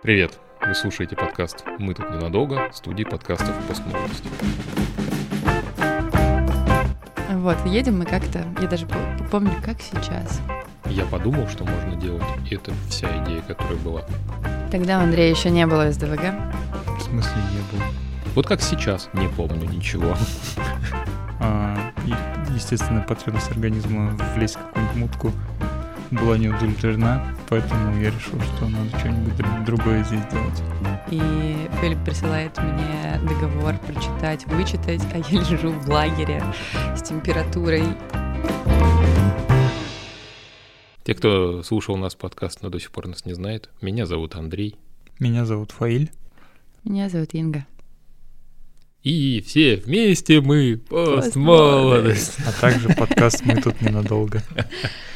Привет! Вы слушаете подкаст «Мы тут ненадолго» студии подкастов «Постмолодость». Вот, едем мы как-то, я даже помню, как сейчас. Я подумал, что можно делать, и это вся идея, которая была. Тогда у Андрея еще не было СДВГ. В смысле не было? Вот как сейчас, не помню ничего. А, и, естественно, потребность организма влезть в какую-нибудь мутку была не удовлетворена, поэтому я решил, что надо что-нибудь другое здесь делать. И Филипп присылает мне договор прочитать, вычитать, а я лежу в лагере с температурой. Те, кто слушал у нас подкаст, но до сих пор нас не знает, меня зовут Андрей. Меня зовут Фаиль. Меня зовут Инга. И все вместе мы постмолодость. А также подкаст «Мы тут ненадолго».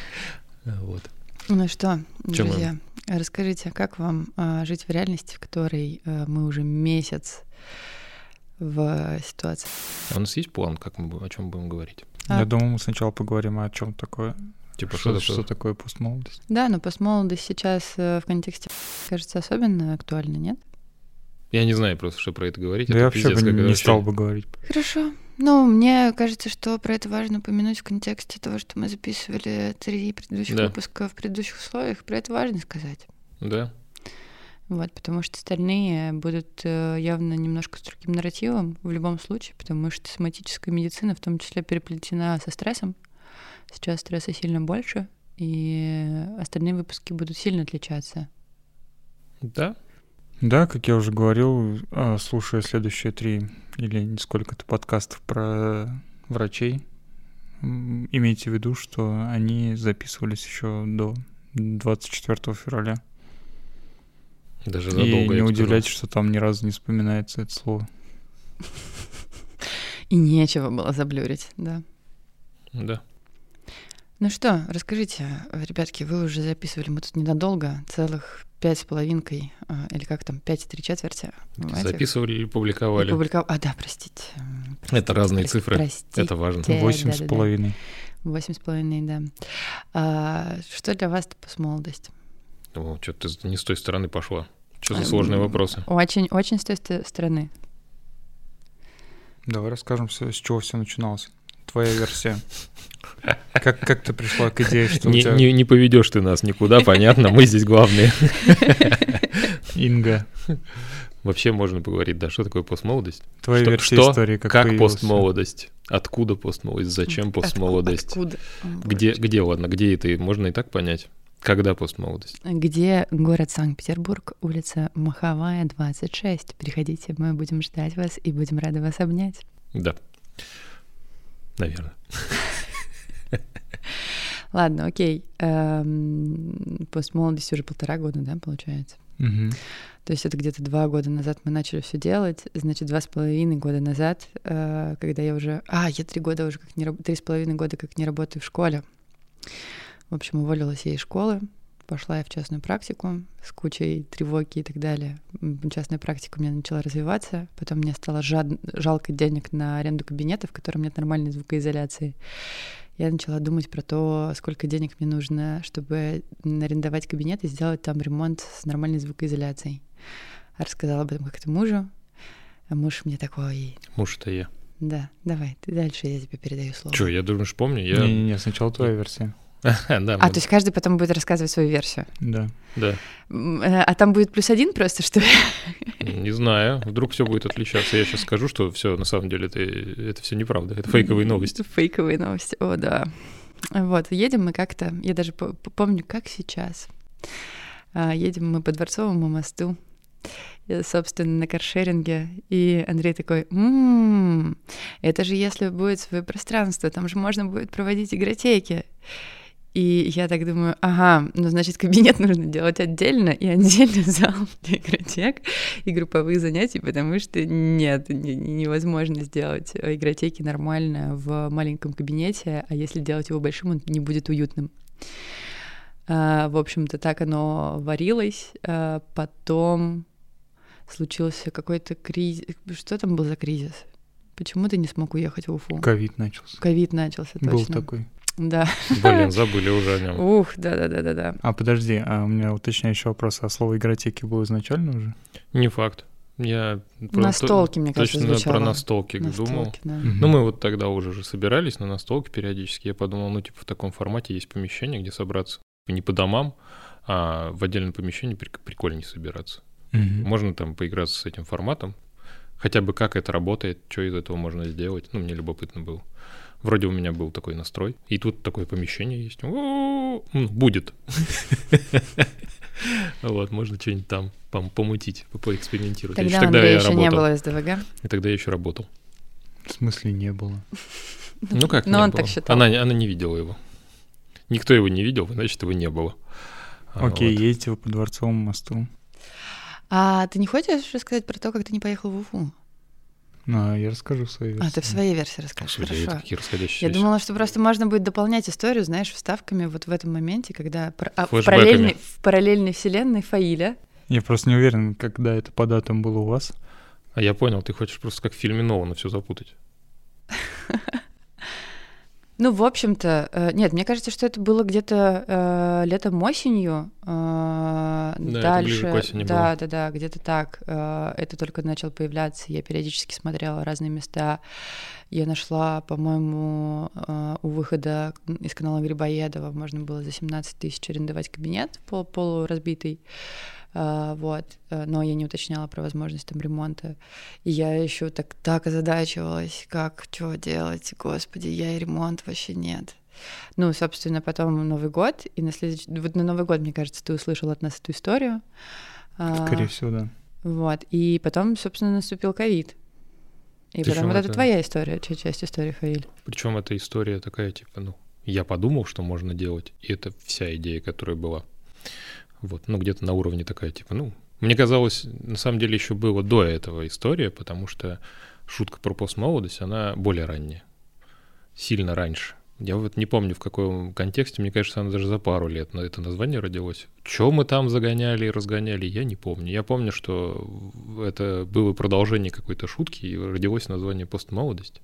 Вот. Ну что, Чем друзья, расскажите, как вам а, жить в реальности, в которой а, мы уже месяц в ситуации? А у нас есть план, как мы будем- о чем будем говорить? А- Я думаю, мы сначала поговорим о чем такое. Типа, Что, что, что такое? такое постмолодость? Да, но постмолодость сейчас э, в контексте, кажется, особенно актуальна, нет? Я не знаю просто, что про это говорить. Да это я вообще пиздец, бы не вообще- стал бы говорить. Хорошо. Ну, мне кажется, что про это важно упомянуть в контексте того, что мы записывали три предыдущих Да. выпуска в предыдущих условиях. Про это важно сказать. Да. Вот, потому что остальные будут э, явно немножко с другим нарративом в любом случае, потому что соматическая медицина в том числе переплетена со стрессом. Сейчас стресса сильно больше, и остальные выпуски будут сильно отличаться. Да. Да, как я уже говорил, а, слушая следующие три или сколько-то подкастов про врачей, имейте в виду, что они записывались еще до 24 февраля. Даже И задолго. не бы сказал. удивляйтесь, что там ни разу не вспоминается это слово. И нечего было заблюрить, да. Да. Ну что, расскажите, ребятки, вы уже записывали, мы тут ненадолго, целых пять с половинкой, а, или как там, пять и три четверти. понимаете? Записывали и И публиковали. публиков- А, да, простите. м, Это разные простите, цифры. Простите. Это важно. Восемь с половиной. Восемь с половиной, да. А, что для вас постмолодость? О, что ты не с той стороны пошла. Что за Эм, сложные вопросы? Очень, очень с той ст- стороны. Давай расскажем, с чего все начиналось. Твоя версия. Как, как ты пришла к идее, что у Не, тебя не, не поведешь ты нас никуда, понятно, мы здесь главные. Инга, Вообще можно поговорить, да, что такое постмолодость? твоя Что- версия что? истории, как, Как появилась? постмолодость? Откуда постмолодость? Зачем постмолодость? Откуда? Где, где, ладно, где это? Можно и так понять. Когда постмолодость? Где город Санкт-Петербург, улица Маховая, 26. Приходите, мы будем ждать вас и будем рады вас обнять. Да. Наверное. Ладно, окей. Эм, Постмолодость уже полтора года, да, получается? То есть это где-то два года назад мы начали все делать, значит, два с половиной года назад, э, когда я уже... А, я три года уже как не Три с половиной года как не работаю в школе. В общем, уволилась я из школы, пошла я в частную практику с кучей тревоги и так далее. Частная практика у меня начала развиваться, потом мне стало жад- жалко денег на аренду кабинета, в котором нет нормальной звукоизоляции. Я начала думать про то, сколько денег мне нужно, чтобы арендовать кабинет и сделать там ремонт с нормальной звукоизоляцией. Рассказала об этом как-то мужу. А муж мне такой, Муж это я. да, давай, ты дальше, я тебе передаю слово. Че, я думаешь, помню? Я... Не-не-не, сначала твоя версия. да, А, то есть каждый потом будет рассказывать свою версию. Да. да. Э, А там будет плюс один просто, что ли? Не знаю, вдруг все будет отличаться. Я сейчас скажу, что все на самом деле это, это все неправда. Это фейковые новости. Фейковые новости, о, да. Вот, едем мы как-то, я даже по- по- помню, как сейчас. А, Едем мы по Дворцовому мосту, э, собственно, на каршеринге, и Андрей такой, «М, это же если будет свое пространство, там же можно будет проводить игротеки. И я так думаю, ага, ну, значит, кабинет нужно делать отдельно, и отдельно зал для игротек и групповых занятий, потому что нет, не- не- невозможно сделать э, игротеки нормально в маленьком кабинете, а если делать его большим, он не будет уютным. А, В общем-то, так оно варилось. А, Потом случился какой-то кризис. Что там был за кризис? Почему ты не смог уехать в Уфу? Ковид начался. Ковид начался, точно. Был такой. Да. Блин, забыли уже о нем. Ух, да-да-да-да-да. А подожди, а у меня уточняющий вопрос. А слово игротеки было изначально уже? Не факт. Я про- Настолки, то- мне кажется, точно звучало. про настолки думал. Настолки, да. Мгм. Ну, мы вот тогда уже же собирались на настолке периодически. Я подумал, ну, типа, в таком формате есть помещение, где собраться. Не по домам, а в отдельном помещении прик- прикольнее собираться. Мгм. Можно там поиграться с этим форматом. Хотя бы как это работает, что из этого можно сделать. Ну, мне любопытно было. Вроде у меня был такой настрой. И тут такое помещение есть. О, ну, Будет. Вот, можно что-нибудь там пом- помутить, по- поэкспериментировать. Тогда, Андрея я еще не работал. было СДВГ. И тогда я еще работал. В смысле не было? Ну как Но не он было? так считал. Она, она не видела его. Никто его не видел, значит, его не было. А, Окей, вот. едете вы по Дворцовому мосту. А ты не хочешь рассказать про то, как ты не поехал в Уфу? Ну, а я расскажу свою А, ты в своей версии расскажешь. Господи, это Хорошо. какие расходящиеся. Я думала, что просто можно будет дополнять историю, знаешь, вставками вот в этом моменте, когда а, в, параллельной, в параллельной вселенной Фаиля. Я просто не уверен, когда это по датам было у вас. А я понял, ты хочешь просто как в фильме Нолана все запутать. Ну, в общем-то, э, нет, мне кажется, что это было где-то э, летом осенью. э, это дальше, к осени да, было. да, да, где-то так. э, это только начало появляться. Я периодически смотрела разные места. Я нашла, по-моему, э, у выхода из канала Грибоедова можно было за 17 тысяч арендовать кабинет пол полуразбитый. А, вот, э, но я не уточняла про возможность там ремонта. И я еще так, так озадачивалась, как, что делать, господи, я и ремонт вообще нет. Ну, собственно, потом Новый год, и на следующий... Вот на Новый год, мне кажется, ты услышал от нас эту историю. А, Скорее всего, да. Вот, и потом, собственно, наступил ковид. И Причём потом вот это это- твоя история, часть истории, Фаиль. Причем эта история такая, типа, ну, я подумал, что можно делать, и это вся идея, которая была. Вот, ну, где-то на уровне такая, типа, ну, мне казалось, на самом деле еще было до этого история, потому что шутка про постмолодость, она более ранняя, сильно раньше. Я вот не помню, в каком контексте, мне кажется, она даже за пару лет на это название родилось. Что мы там загоняли и разгоняли, я не помню. Я помню, что это было продолжение какой-то шутки, и родилось название постмолодость.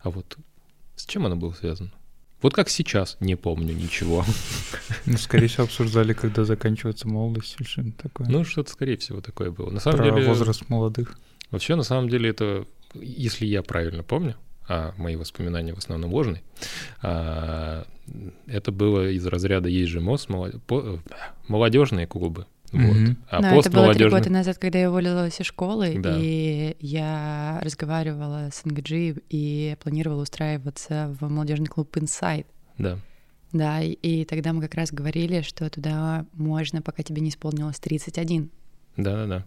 А вот с чем оно было связано? Вот как сейчас, не помню ничего. Ну, скорее всего, обсуждали, когда заканчивается молодость или что-нибудь такое. Ну, что-то, скорее всего, такое было. На самом Про деле, возраст молодых. вообще, на самом деле, это, если я правильно помню, а мои воспоминания в основном ложные, а, это было из разряда «Есть же мост», моло- по- э, молодежные клубы. Вот. Мгм. А Но это было три года назад, когда я уволилась из школы, Да. и я разговаривала с НГД и планировала устраиваться в молодежный клуб Inside. Да. Да, и, и тогда мы как раз говорили, что туда можно, пока тебе не исполнилось 31. Да-да-да.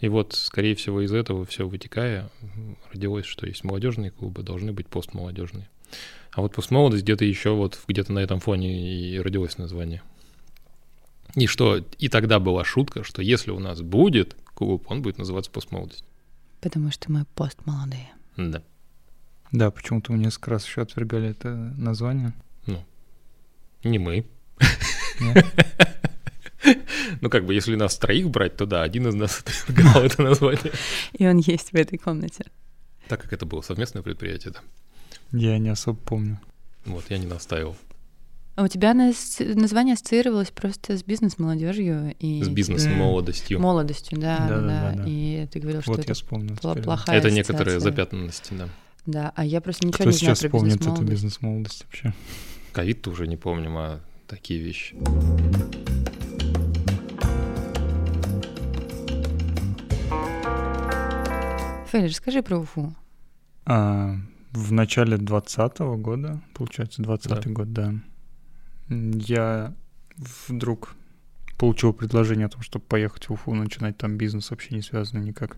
И вот, скорее всего, из этого все вытекая, родилось, что есть молодежные клубы, должны быть постмолодежные. А вот постмолодость где-то еще вот где-то на этом фоне и родилось название. И что, и тогда была шутка, что если у нас будет клуб, он будет называться постмолодость. Потому что мы постмолодые. Да. Да, почему-то мы несколько раз еще отвергали это название. Не мы. Ну, как бы, если нас троих брать, то да, один из нас отвергал это название. И он есть в этой комнате. Так как это было совместное предприятие, да. Я не особо помню. Вот, я не настаивал. А у тебя название ассоциировалось просто с бизнес-молодежью и С бизнес-молодостью. молодостью, да, да, Да-да-да, да. да. И ты говорил, что Вот это я вспомнил. плохая Это некоторые запятнанности, да. Да, а я просто ничего Кто не знаю сейчас про помнит эту бизнес-молодость. вообще? Ковид-то уже не помним, а такие вещи. Фелли, расскажи про Уфу. А, в начале 20 года, получается, 20 Да. год, да, я вдруг получил предложение о том, чтобы поехать в Уфу, начинать там бизнес, вообще не связанный никак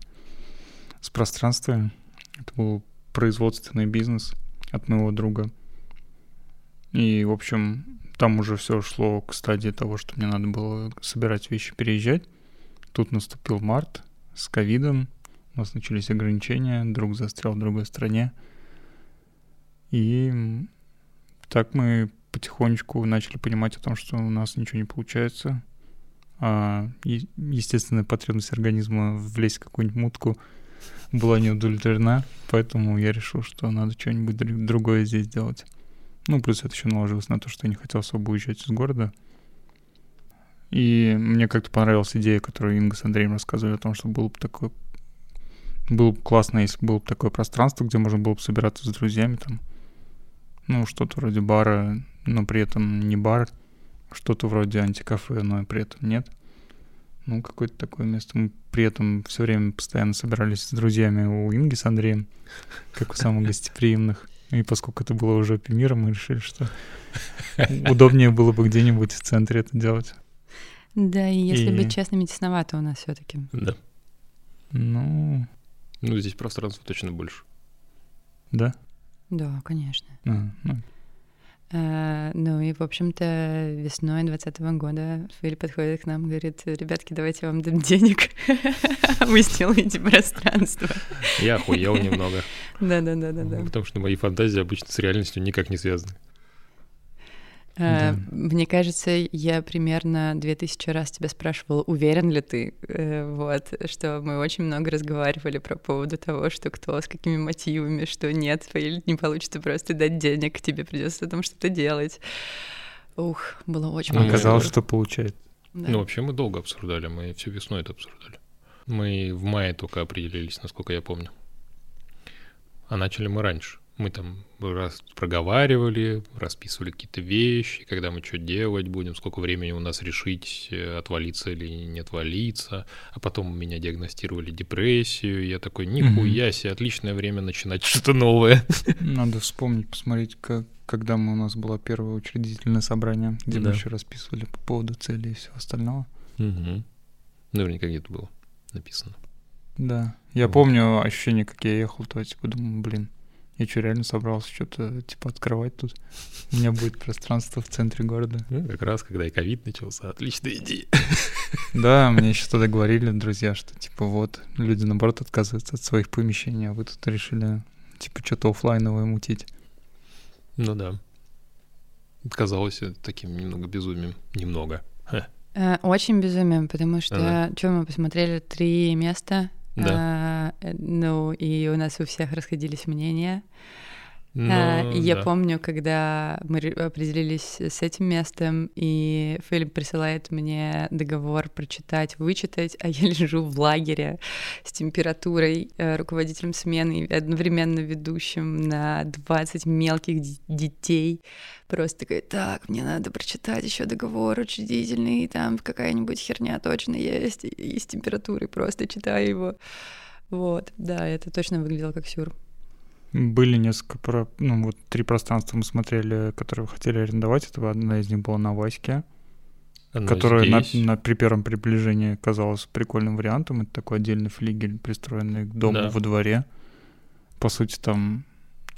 с пространством. Это был производственный бизнес от моего друга. И, в общем, там уже все шло к стадии того, что мне надо было собирать вещи, переезжать. Тут наступил март с ковидом, у нас начались ограничения, друг застрял в другой стране. И так мы потихонечку начали понимать о том, что у нас ничего не получается. А естественная потребность организма влезть в какую-нибудь мутку была не удовлетворена, поэтому я решил, что надо что-нибудь дру- другое здесь делать. Ну, плюс это еще наложилось на то, что я не хотел особо уезжать из города. И мне как-то понравилась идея, которую Инга с Андреем рассказывали о том, что было бы такое... Было бы классно, если было бы такое пространство, где можно было бы собираться с друзьями там. Ну, что-то вроде бара, но при этом не бар. Что-то вроде антикафе, но при этом нет. Ну, какое-то такое место. Мы при этом все время постоянно собирались с друзьями у Инги с Андреем, как у самых гостеприимных. И поскольку это было уже мира, мы решили, что удобнее было бы где-нибудь в центре это делать. Да, и если И- быть честными, тесновато у нас все таки Да. Ну, Ну, здесь пространства точно больше. да. Да, конечно. А, ну, А, ну и, в общем-то, весной 2020 года Филипп подходит к нам и говорит, ребятки, давайте я вам дам денег, вы сделаете пространство. Я охуел немного. Да-да-да-да-да. Потому что мои фантазии обычно с реальностью никак не связаны. Да. Мне кажется, я примерно две тысячи раз тебя спрашивала, уверен ли ты, э, вот, что мы очень много разговаривали про поводу того, что кто с какими мотивами, что нет, или не получится просто дать денег, тебе придется там что-то делать. Ух, было очень много Оказалось, что получает. Да. Ну, вообще мы долго обсуждали, мы всю весну это обсуждали. Мы в мае только определились, насколько я помню. А начали мы раньше. Мы там раз проговаривали, расписывали какие-то вещи, когда мы что делать будем, сколько времени у нас решить, э, отвалиться или не отвалиться. А потом меня диагностировали депрессию. Я такой, нихуя себе, отличное время начинать что-то новое. Надо вспомнить, посмотреть, как, когда мы, у нас было первое учредительное собрание, где Да. мы еще расписывали по поводу цели и всего остального. Мгм. Наверняка где-то было написано. Да. Я Вот. помню ощущение, как я ехал, то типа думаю, блин, я что, реально собрался что-то типа открывать тут? У меня будет пространство в центре города. Ну, как раз, когда и ковид начался, отличная идея. Да, мне еще тогда говорили друзья, что типа вот, люди наоборот отказываются от своих помещений, а вы тут решили типа что-то оффлайновое мутить. Ну да. Казалось это таким немного безумием. Немного. Э, Очень безумием, потому что, Ага. что мы посмотрели, три места, Да. а, э, ну, и у нас у всех расходились мнения. Ну, А, и я да. помню, когда мы ре- определились с этим местом, и Филипп присылает мне договор прочитать, вычитать, а я лежу в лагере с температурой, э, руководителем смены и одновременно ведущим на 20 мелких детей. Просто такая, так, мне надо прочитать еще договор учредительный, там какая-нибудь херня точно есть, и с температурой просто читаю его. Вот, да, это точно выглядело как сюр. Были несколько, про... ну вот три пространства мы смотрели, которые хотели арендовать. Это одна из них была на Ваське, Она которая на, на- при первом приближении казалась прикольным вариантом. Это такой отдельный флигель, пристроенный к дому Да. во дворе. По сути, там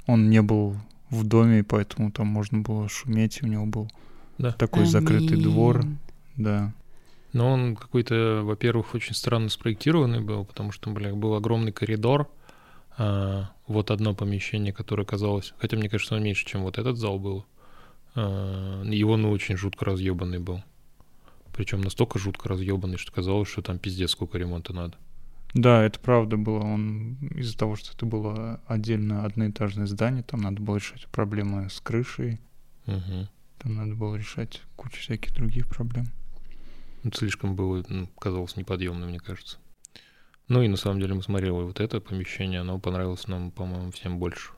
он не был в доме, и поэтому там можно было шуметь. У него был Да. такой закрытый двор. Аминь. Да. Но он какой-то, во-первых, очень странно спроектированный был, потому что, бля, был огромный коридор, а, вот одно помещение, которое казалось, хотя мне кажется, он меньше, чем вот этот зал был, а, он ну, очень жутко разъебанный был. Причем настолько жутко разъебанный, что казалось, что там пиздец сколько ремонта надо. Да, это правда было. Он из-за того, что это было отдельно одноэтажное здание, там надо было решать проблемы с крышей, Мгм. там надо было решать кучу всяких других проблем. Слишком было, ну, казалось неподъемным, мне кажется. Ну и на самом деле мы смотрели вот это помещение, оно понравилось нам, по-моему, всем больше.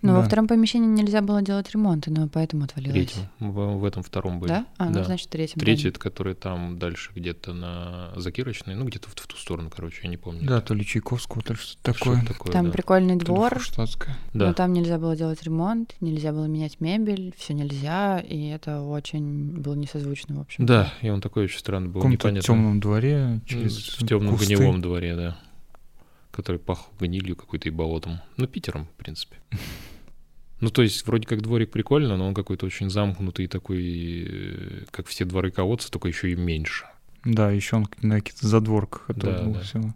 Ну, во Да. втором помещении нельзя было делать ремонты, но поэтому отвалилось. Третьем. В, в этом втором были. Да? А, ну, Да. значит, в третьем. Третий, это который там дальше где-то на Закирочной, ну где-то в, в ту сторону, короче, я не помню. Да, то ли Чайковского, то ли что-то Что такое. такое, Там да. прикольный двор. Да. но там нельзя было делать ремонт, нельзя было менять мебель, все нельзя, и это очень было несозвучно, в общем. Да, и он такой очень странный В был, каком-то непонятно. темном дворе, В через темном кусты. гнилом дворе, да. Который пах гнилью какой-то и болотом. Ну, Питером, в принципе. Ну, то есть, вроде как дворик прикольно, но он какой-то очень замкнутый, такой, э, как все дворы колодца, только еще и меньше. Да, еще он на каких-то задворках это Да, да. всего.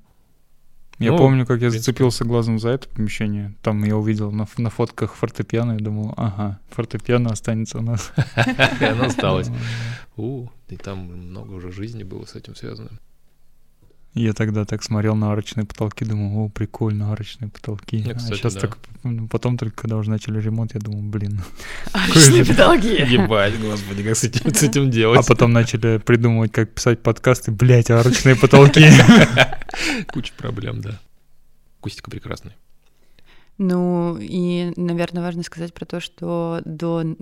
Я Ну, помню, как я принципе. зацепился глазом за это помещение. Там я увидел на, на фотках фортепиано и думал, ага, фортепиано останется у нас. И оно осталось. У, и там много уже жизни было с этим связано. Я тогда так смотрел на арочные потолки, думал, о, прикольно, арочные потолки. Ну, кстати, а сейчас да. так, ну, потом только, когда уже начали ремонт, я думал, блин. Арочные потолки. Ебать, господи, как с этим, с этим делать? А потом начали придумывать, как писать подкасты, блять, арочные потолки. Куча проблем, да. Акустика прекрасная. Ну, и, наверное, важно сказать про то, что до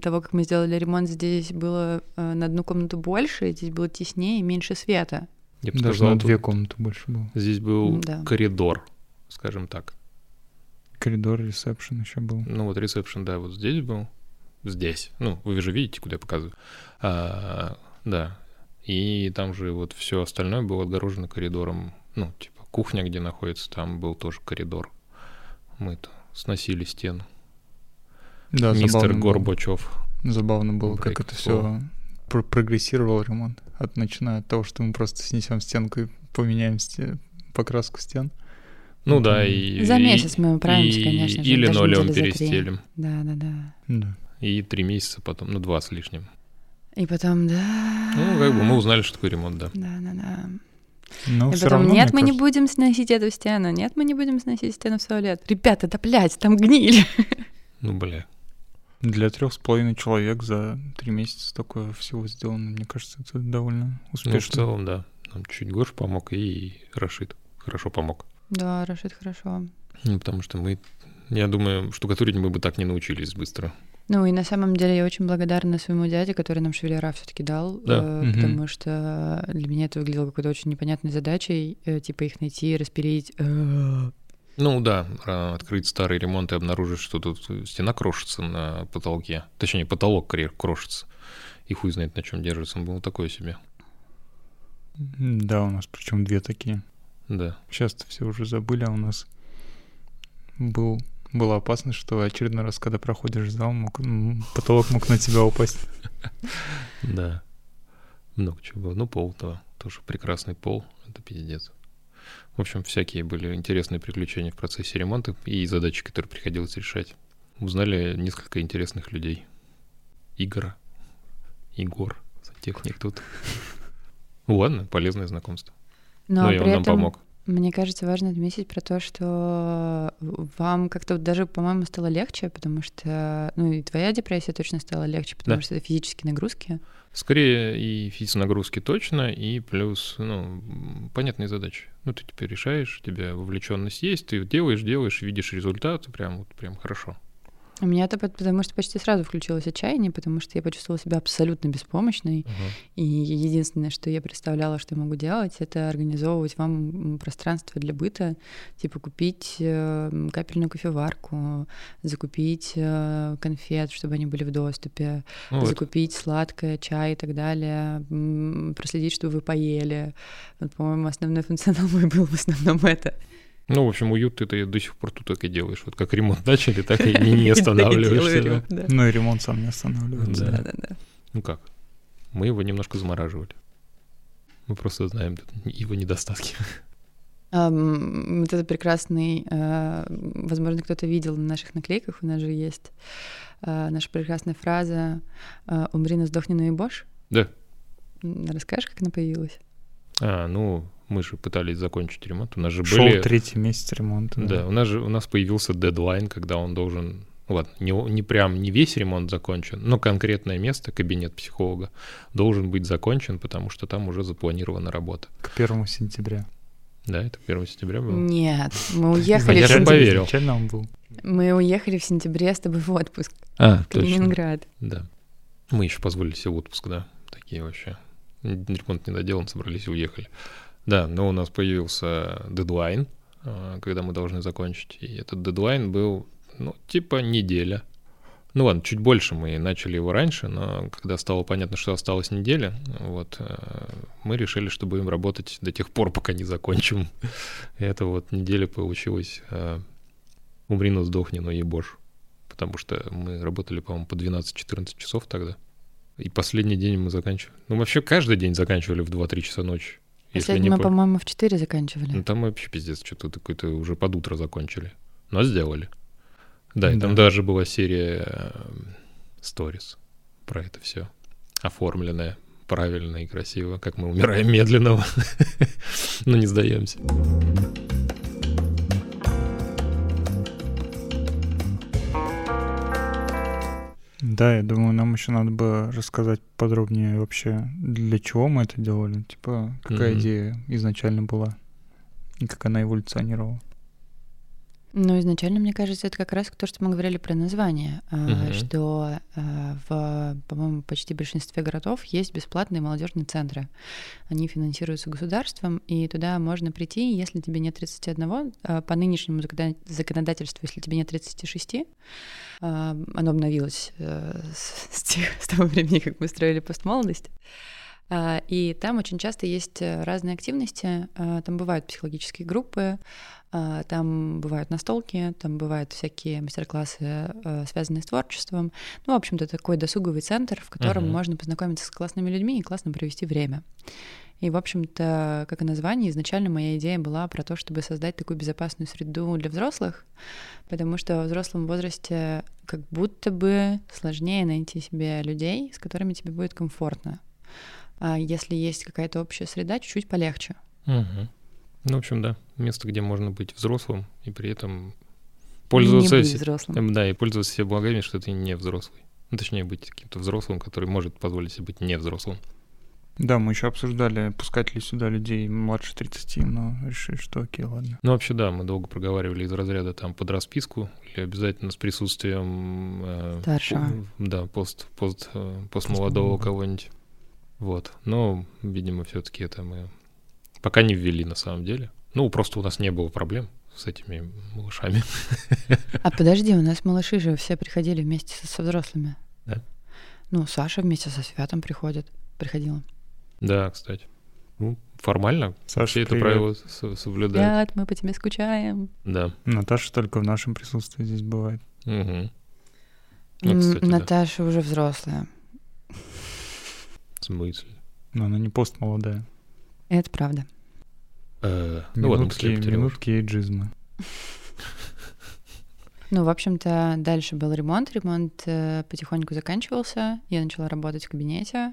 того, как мы сделали ремонт, здесь было э, на одну комнату больше, здесь было теснее и меньше света. Я бы Даже сказал, на тут две комнаты больше было. здесь был Да. коридор, скажем так. Коридор, ресепшн еще был. Ну вот ресепшн, да, вот здесь был. Здесь. Ну, вы же видите, куда я показываю. А, да. И там же вот все остальное было отгорожено коридором. Ну, типа кухня, где находится, там был тоже коридор. Мы-то сносили стену. Да, Мистер забавно было. Горбачев. Забавно было, как break the wall. Прогрессировал ремонт. От, начиная от того, что мы просто снесем стенку и поменяем сте- покраску стен. Ну да, и... За месяц мы управимся, и- конечно же, И линолеум перестелим. Да, да, да. Да. И три месяца потом, ну два с лишним. И потом, да. Ну, как бы мы узнали, что такое ремонт, да. Да, да, да. Но и все потом, равно, нет, мы не кажется, будем сносить эту стену, нет, мы не будем сносить стену в туалет. Ребята, да блядь, там гниль. Ну, бля. Для трех с половиной человек за три месяца такое всего сделано, мне кажется, это довольно Ну, в успешно. целом, да. Нам чуть Гош помог и Рашид хорошо помог. Да, Рашид, хорошо. Ну, потому что мы, я думаю, штукатурить мы бы так не научились быстро. Ну и на самом деле я очень благодарна своему дяде, который нам швеллера все-таки дал, Да. э, Мгм. потому что для меня это выглядело какой-то очень непонятной задачей, э, типа их найти, распилить. э. Ну да, а, открыть старый ремонт и обнаружить, что тут стена крошится на потолке. Точнее, потолок крошится. И хуй знает, на чем держится. Он был такой себе. Да, у нас причем две такие. Да. Сейчас-то все уже забыли, а у нас был, была опасность, что очередной раз, когда проходишь зал, мог, потолок мог на тебя упасть. Да. Много чего было. Ну, пол, да. Тоже прекрасный пол. Это пиздец. В общем, всякие были интересные приключения в процессе ремонта и задачи, которые приходилось решать. Узнали несколько интересных людей. Игора, Егор, техник тут. Ладно, полезное знакомство. Но ну, и он при нам этом помог. Мне кажется важно отметить про то, что вам как-то вот даже, по-моему, стало легче, потому что, ну и твоя депрессия точно стала легче, потому Да. что это физические нагрузки. Скорее и физические нагрузки точно, и плюс, ну, понятные задачи. Ну, ты теперь решаешь, у тебя вовлеченность есть, ты делаешь, делаешь, видишь результат, прям вот прям хорошо. У меня это пот- потому что почти сразу включилось отчаяние, потому что я почувствовала себя абсолютно беспомощной. И единственное, что я представляла, что я могу делать, это организовывать вам пространство для быта, типа купить э, м, капельную кофеварку, закупить э, конфет, чтобы они были в доступе, Ну, вот. закупить сладкое, чай и так далее, проследить, чтобы вы поели. Вот, по-моему, основной функционал мой был в основном это. Ну, в общем, уют ты это до сих пор тут так и делаешь. Вот как ремонт начали, так и не, останавливаешься. да. да. Ну и ремонт сам не останавливается. Да. Да-да-да. Ну как? Мы его немножко замораживали. Мы просто знаем его недостатки. Ам, Вот это прекрасный, э, возможно, кто-то видел на наших наклейках, у нас же есть э, наша прекрасная фраза э, «Умри, но сдохни, но и бош». Да. Расскажешь, как она появилась? А, ну, мы же пытались закончить ремонт. У нас же Шел были... третий месяц ремонта. Да, у нас же у нас появился дедлайн, когда он должен... Ладно, не, не прям не весь ремонт закончен, но конкретное место, кабинет психолога, должен быть закончен, потому что там уже запланирована работа. К первому сентября. Да, это 1 сентября было? Нет, мы уехали, Я в же сентябре. поверил. Изначально он был. мы уехали в сентябре с тобой в отпуск А, в Калининград. Да. Мы еще позволили себе отпуск, да. Такие вообще. Ремонт не доделан, собрались и уехали. Да, но у нас появился дедлайн, а, когда мы должны закончить. И этот дедлайн был, ну, типа неделя. Ну ладно, чуть больше мы начали его раньше, но когда стало понятно, что осталась неделя, вот, э, мы решили, что будем работать до тех пор, пока не закончим. И это вот неделя получилась э, «Умри, но сдохни, но ебошь». Потому что мы работали, по-моему, по 12-14 часов тогда. И последний день мы заканчивали. Ну, вообще каждый день заканчивали в 2-3 часа ночи. Если Последний не мы, по- по-моему, в 4 заканчивали. Ну, там вообще пиздец, что-то какое-то уже под утро закончили. Но сделали. Да, и там Да. даже была серия сторис про это все. Оформленная правильно и красиво, как мы умираем медленно, но не сдаемся. Да, я думаю, нам еще надо бы рассказать подробнее вообще, для чего мы это делали. Типа, какая Мгм. идея изначально была и как она эволюционировала. Ну, изначально, мне кажется, это как раз то, что мы говорили про название, Мгм. что а, в, по-моему, почти большинстве городов есть бесплатные молодежные центры. Они финансируются государством, и туда можно прийти, если тебе нет 31, а, по нынешнему законода- законодательству, если тебе нет 36, а, оно обновилось э, с, тех- с того времени, как мы строили постмолодость. А, И там очень часто есть э, разные активности. А, Там бывают психологические группы, а, там бывают настолки, там бывают всякие мастер-классы, э, связанные с творчеством. Ну, в общем-то, такой досуговый центр, в котором Мгм. можно познакомиться с классными людьми и классно провести время. И, в общем-то, как и название, изначально моя идея была про то, чтобы создать такую безопасную среду для взрослых, потому что во взрослом возрасте как будто бы сложнее найти себе людей, с которыми тебе будет комфортно. А если есть какая-то общая среда, чуть-чуть полегче. Мгм. Ну, в общем, да, место, где можно быть взрослым и при этом Не пользоваться... быть все- взрослым. Эм, Да, и пользоваться себе благами, что ты не взрослый. Ну, точнее, быть каким-то взрослым, который может позволить себе быть не взрослым. Да, мы еще обсуждали, пускать ли сюда людей младше 30, но решили, что окей, ладно. Ну, вообще, да, мы долго проговаривали из разряда там под расписку или обязательно с присутствием... э, Старшего. Да, пост, пост, э, постмолодого Постмолодого. кого-нибудь. Вот. Но, видимо, все-таки это мы пока не ввели на самом деле. Ну, просто у нас не было проблем с этими малышами. А подожди, у нас малыши же все приходили вместе со, со взрослыми. Да? Ну, Саша вместе со Святом приходит, приходила. Да, кстати. Ну, формально Саша, все это правило со- соблюдают. Свят, мы по тебе скучаем. Да. Наташа только в нашем присутствии здесь бывает. Мгм. Ну, кстати, да. Наташа уже взрослая. В смысле? Но она не постмолодая. Это правда. Э, Ну, Минутки, быстрее потерялась. минутки эйджизма. Ну, в общем-то, дальше был ремонт. Ремонт э, потихоньку заканчивался. Я начала работать в кабинете.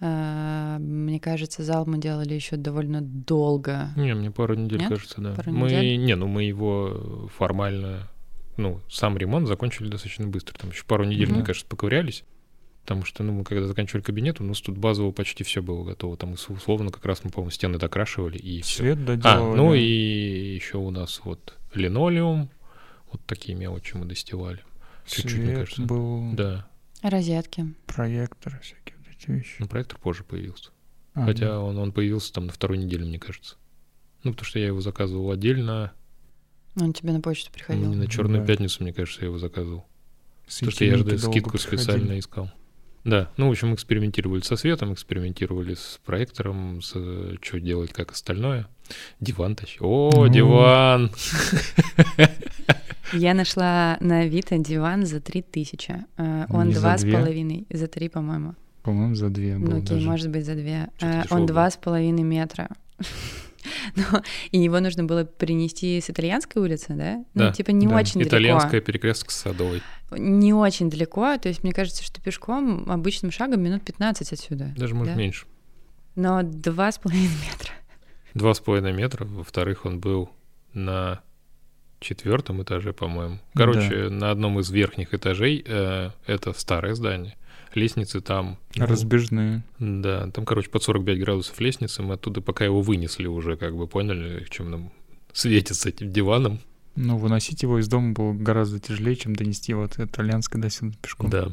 Э, Мне кажется, зал мы делали еще довольно долго. Не, мне пару недель, Нет? кажется, да. Пару мы, недель? не, ну мы его формально, ну, сам ремонт закончили достаточно быстро. Там еще пару недель, Мгм. мне кажется, поковырялись. Потому что, ну, мы когда заканчивали кабинет, у нас тут базово почти все было готово. Там ус- условно как раз мы, по-моему, стены докрашивали и все. Свет А, доделывали. ну и еще у нас вот линолеум, вот такие мелочи мы достевали. чуть-чуть, мне Свет кажется. был, Да, Розетки. проектор, всякие эти вещи. но проектор позже появился. А, Хотя да. он, он появился там на второй неделе, мне кажется. Ну, потому что я его заказывал отдельно, Он тебе на почту приходил. Не на Черную Да. пятницу, мне кажется, я его заказывал. Потому что я же скидку специально искал. Да, ну, в общем, экспериментировали со светом, экспериментировали с проектором, с что делать, как остальное. Диван тащил. О, Ну. диван! Я нашла на Авито диван за 3000. Э, Он два с половиной, за три, по-моему. По-моему, за две был Ну окей, даже. может быть, за две. Э, Он два с половиной метра. Ну, И его нужно было принести с итальянской улицы, да? Да, Ну, типа не да. очень Итальянская перекресток с Садовой. далеко. Не очень далеко. То есть мне кажется, что пешком обычным шагом минут 15 отсюда. Даже, может, Да. меньше. Но два с половиной метра. Два с половиной метра. Во-вторых, он был на четвертом этаже, по-моему. Короче, на одном из верхних этажей э, это старое здание. Лестницы там... ну, Разбежные. Да, там, короче, под 45 градусов лестницы. Мы оттуда, пока его вынесли уже, как бы поняли, в чем нам светит с этим диваном. Но выносить его из дома было гораздо тяжелее, чем донести его от итальянской до сюда пешком. Да.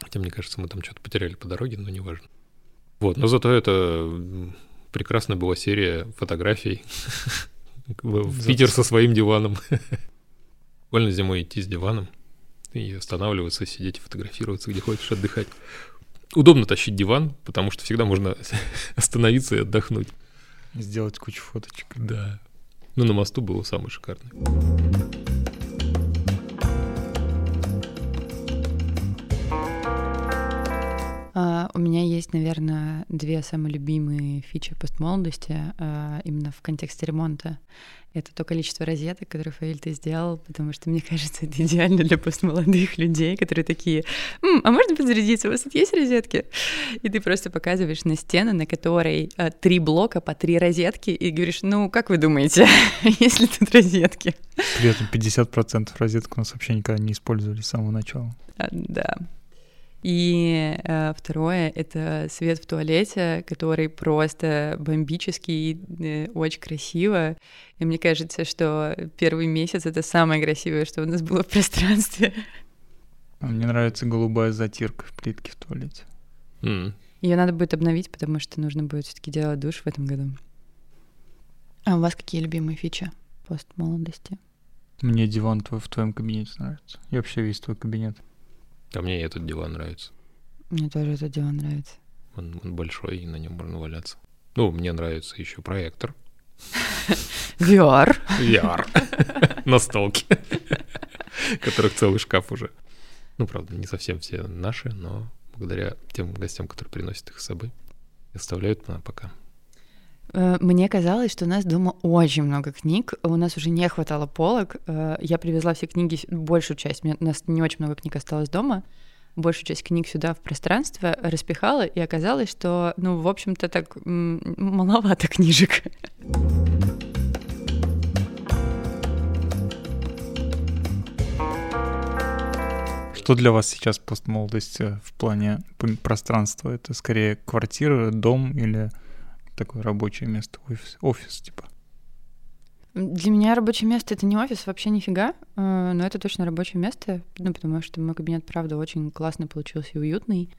Хотя, мне кажется, мы там что-то потеряли по дороге, но неважно. Вот, но зато это прекрасная была серия фотографий Питер со своим диваном. Больно зимой идти с диваном и останавливаться, сидеть и фотографироваться, где хочешь, отдыхать. Удобно тащить диван, потому что всегда можно остановиться и отдохнуть. Сделать кучу фоточек. Да. Ну, на мосту было самое шикарное. А, У меня есть, наверное, две самые любимые фичи постмолодости а, именно в контексте ремонта. Это то количество розеток, которые Фаиль ты сделал, потому что, мне кажется, это идеально для постмолодых людей, которые такие, М, а можно подзарядиться, у вас тут есть розетки? И ты просто показываешь на стену, на которой а, три блока по три розетки, и говоришь, ну, как вы думаете, есть ли тут розетки? При этом 50% розеток у нас вообще никогда не использовали с самого начала. А, да. И э, второе — это свет в туалете, который просто бомбический, э, очень красиво. И мне кажется, что первый месяц — это самое красивое, что у нас было в пространстве. Мне нравится голубая затирка в плитке в туалете. М. Ее надо будет обновить, потому что нужно будет все таки делать душ в этом году. А у вас какие любимые фичи постмолодости? Мне диван твой в твоем кабинете нравится. И вообще весь твой кабинет. А мне этот диван нравится. Мне тоже этот диван нравится. Он, он большой, и на нем можно валяться. Ну, мне нравится еще проектор. VR. VR. Настолки. Которых целый шкаф уже. Ну, правда, не совсем все наши, но благодаря тем гостям, которые приносят их с собой, оставляют на пока. Э, Мне казалось, что у нас дома очень много книг, у нас уже не хватало полок. Э, Я привезла все книги, большую часть, у нас не очень много книг осталось дома, большую часть книг сюда в пространство распихала, и оказалось, что, ну, в общем-то, так маловато книжек. Что для вас сейчас постмолодость э, в плане пространства? Это скорее квартира, дом или такое рабочее место, офис, офис типа? Для меня рабочее место — это не офис, вообще нифига, э, но это точно рабочее место, ну, потому что мой кабинет, правда, очень классный получился и уютный,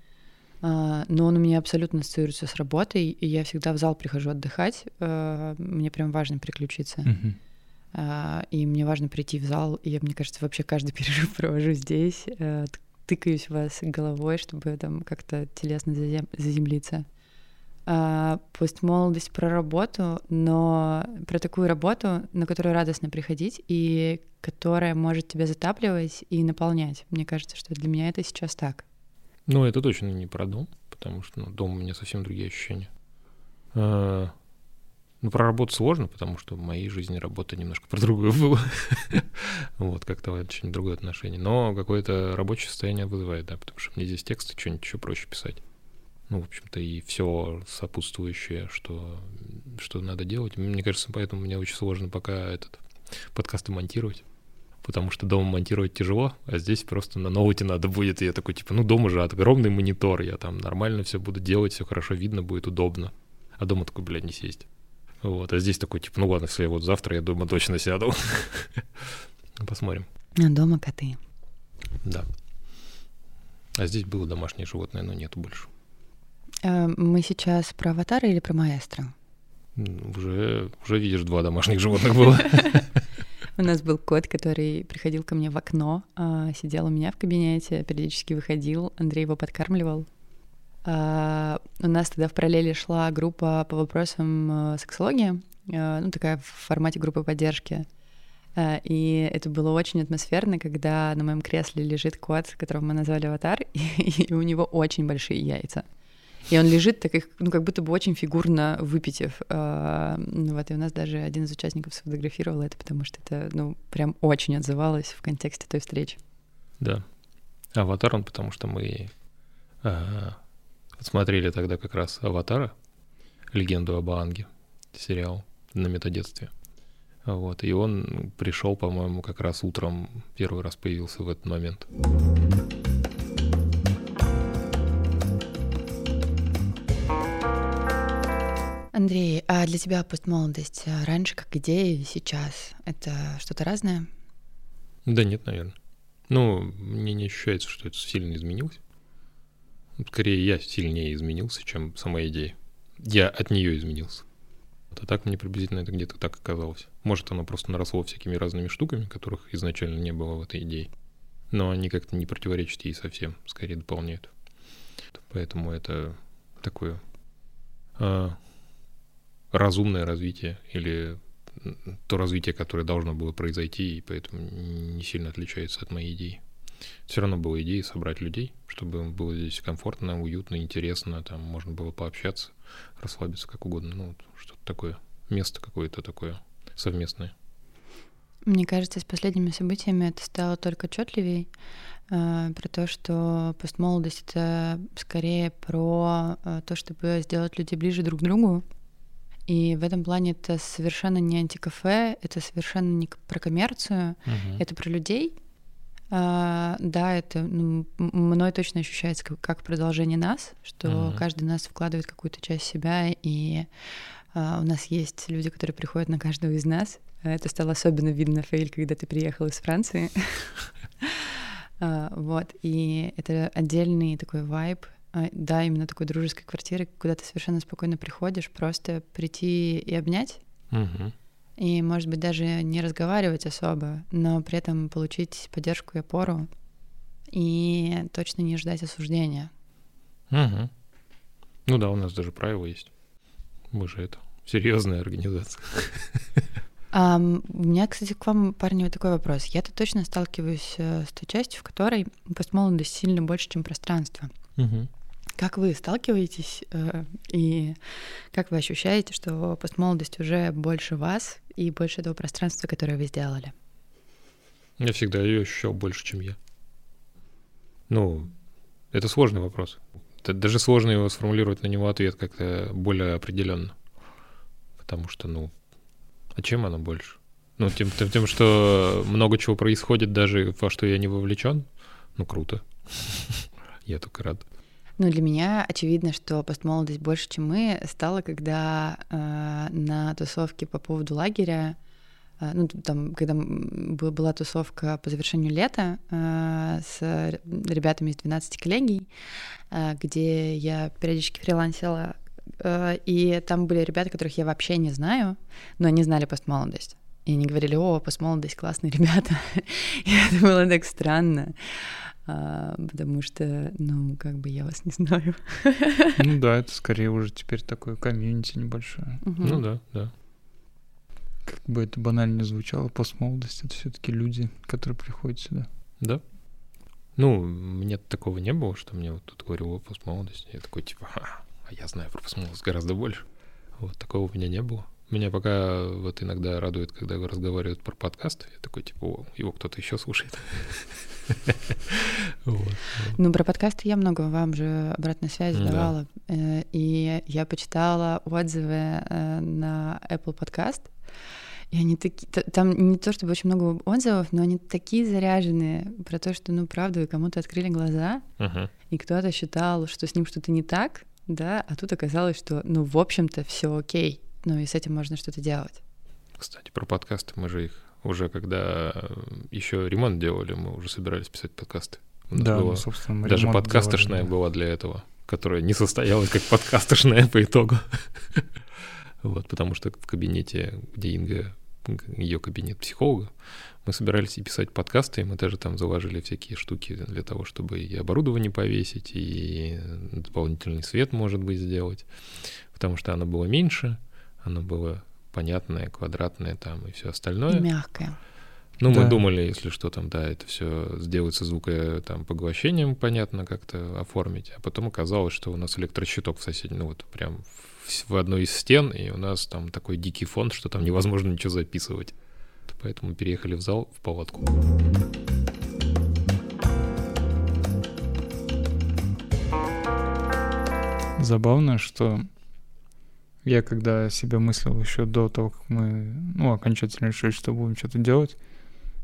А, но он у меня абсолютно ассоциируется с работой, и я всегда в зал прихожу отдыхать, э, мне прям важно переключиться. Мгм. А, И мне важно прийти в зал, и я, мне кажется, вообще каждый перерыв провожу здесь, э, тыкаюсь в вас головой, чтобы там как-то телесно зазем- заземлиться. А, Постмолодость про работу, но про такую работу, на которую радостно приходить и которая может тебя затапливать и наполнять. Мне кажется, что для меня это сейчас так. Ну, это точно не про дом, потому что ну, дом у меня совсем другие ощущения. А, Ну, про работу сложно, потому что в моей жизни работа немножко про другую была. Вот, как-то очень другое отношение. Но какое-то рабочее состояние вызывает, да, потому что мне здесь тексты что-нибудь еще проще писать. Ну, в общем-то, и все сопутствующее, что, что надо делать. Мне кажется, поэтому мне очень сложно пока этот подкасты монтировать. Потому что дома монтировать тяжело, а здесь просто на ноуте надо будет. И я такой, типа, ну, дома же огромный монитор, я там нормально все буду делать, все хорошо видно будет, удобно. А дома такой, блядь, не сесть. Вот, а здесь такой, типа, ну ладно, если вот завтра я дома точно сяду. Посмотрим. А дома коты. Да. А здесь было домашнее животное, но нету больше. А, Мы сейчас про аватара или про маэстро? Уже, уже видишь, два домашних животных было. У нас был кот, который приходил ко мне в окно, а, сидел у меня в кабинете, периодически выходил, Андрей его подкармливал. А, У нас тогда в параллели шла группа по вопросам э, сексологии, э, ну такая в формате группы поддержки. И это было очень атмосферно, когда на моем кресле лежит кот, которого мы назвали Аватар, и у него очень большие яйца. И он лежит так их, ну, как будто бы очень фигурно выпитив. А, ну Вот, и у нас даже один из участников сфотографировал это, потому что это, ну, прям очень отзывалось в контексте той встречи. Да. Аватар он, потому что мы а, смотрели тогда как раз Аватара, легенду об Аанге, сериал на метадетстве. Вот, и он пришел, по-моему, как раз утром, первый раз появился в этот момент. Андрей, а для тебя постмолодость а, раньше как идея и сейчас это что-то разное? Да нет, наверное. Ну, мне не ощущается, что это сильно изменилось. Скорее, я сильнее изменился, чем сама идея. Я от нее изменился. А так мне приблизительно это где-то так оказалось. Может, оно просто наросло всякими разными штуками, которых изначально не было в этой идее. Но они как-то не противоречат ей совсем, скорее дополняют. Поэтому это такое а, разумное развитие или то развитие, которое должно было произойти, и поэтому не сильно отличается от моей идеи. все равно была идея собрать людей, чтобы им было здесь комфортно, уютно, интересно, там можно было пообщаться, расслабиться как угодно, ну, что-то такое, место какое-то такое совместное. Мне кажется, с последними событиями это стало только отчетливее э, про то, что постмолодость это скорее про э, то, чтобы сделать людей ближе друг к другу. И в этом плане это совершенно не антикафе, это совершенно не про коммерцию, Мгм. это про людей. А, да, это ну, мной точно ощущается как, как продолжение нас, что Мгм. каждый нас вкладывает какую-то часть себя, и а, у нас есть люди, которые приходят на каждого из нас. Это стало особенно видно, Фейль, когда ты приехал из Франции. А, Вот, и это отдельный такой вайб, да, именно такой дружеской квартиры, куда ты совершенно спокойно приходишь, просто прийти и обнять, Мгм. и, может быть, даже не разговаривать особо, но при этом получить поддержку и опору, и точно не ждать осуждения. Мгм. Ну да, у нас даже правила есть. Мы же это серьезная организация. Ам, у меня, кстати, к вам, парни, вот такой вопрос. Я-то точно сталкиваюсь э, с той частью, в которой постмолодость сильно больше, чем пространство. Мгм. Как вы сталкиваетесь э, и как вы ощущаете, что постмолодость уже больше вас и больше этого пространства, которое вы сделали? Я всегда ее ощущал больше, чем я. Ну, это сложный вопрос. Это даже сложно его сформулировать на него ответ как-то более определенно. Потому что, ну, а чем она больше? Ну, тем, тем, тем, что много чего происходит, даже во что я не вовлечен. Ну, круто. Я только рад. Ну, для меня очевидно, что постмолодость больше, чем мы, стала, когда э, на тусовке по поводу лагеря, э, ну, там, когда была тусовка по завершению лета э, с ребятами из 12 коллегий, э, где я периодически фрилансила, э, и там были ребята, которых я вообще не знаю, но они знали постмолодость. И они говорили, о, постмолодость, классные ребята. И это было так странно, а, потому что, ну, как бы я вас не знаю. Ну да, это скорее уже теперь такое комьюнити небольшое. Мгм. Ну да, да. Как бы это банально не звучало, постмолодость — это все таки люди, которые приходят сюда. Да. Ну, мне такого не было, что мне вот тут говорил о постмолодости. Я такой, типа, «Ха, а я знаю про постмолодость гораздо больше. Вот такого у меня не было. Меня пока вот иногда радует, когда разговаривают про подкаст. Я такой, типа, о, его кто-то еще слушает. Ну, про подкасты я много вам же обратной связи Да. давала. Э, И я почитала отзывы э, на Apple Podcast. И они такие... Там не то чтобы очень много отзывов, но они такие заряженные про то, что, ну, правда, кому-то открыли глаза, и кто-то считал, что с ним что-то не так, да, а тут оказалось, что, ну, в общем-то, все окей. Ну, и с этим можно что-то делать. Кстати, про подкасты мы же их уже когда еще ремонт делали, мы уже собирались писать подкасты. У нас Да, было- ну, собственно, мы Даже подкастошная делали, да. была для этого, которая не состоялась как подкастошная по итогу. Вот, потому что в кабинете, где Инга, ее кабинет психолога, мы собирались и писать подкасты, и мы даже там заложили всякие штуки для того, чтобы и оборудование повесить, и дополнительный свет, может быть, сделать, потому что оно было меньше, оно было понятное, квадратное там и все И остальное. мягкое. Ну, мы Да. думали, если что, там, да, это все сделается звука там поглощением, понятно, как-то оформить. А потом оказалось, что у нас электрощиток в соседнем, ну вот прям в, в одной из стен, и у нас там такой дикий фон, что там невозможно ничего записывать. Поэтому переехали в зал, в палатку. Забавно, что я когда себя мыслил еще до того, как мы ну, окончательно решили, что будем что-то делать,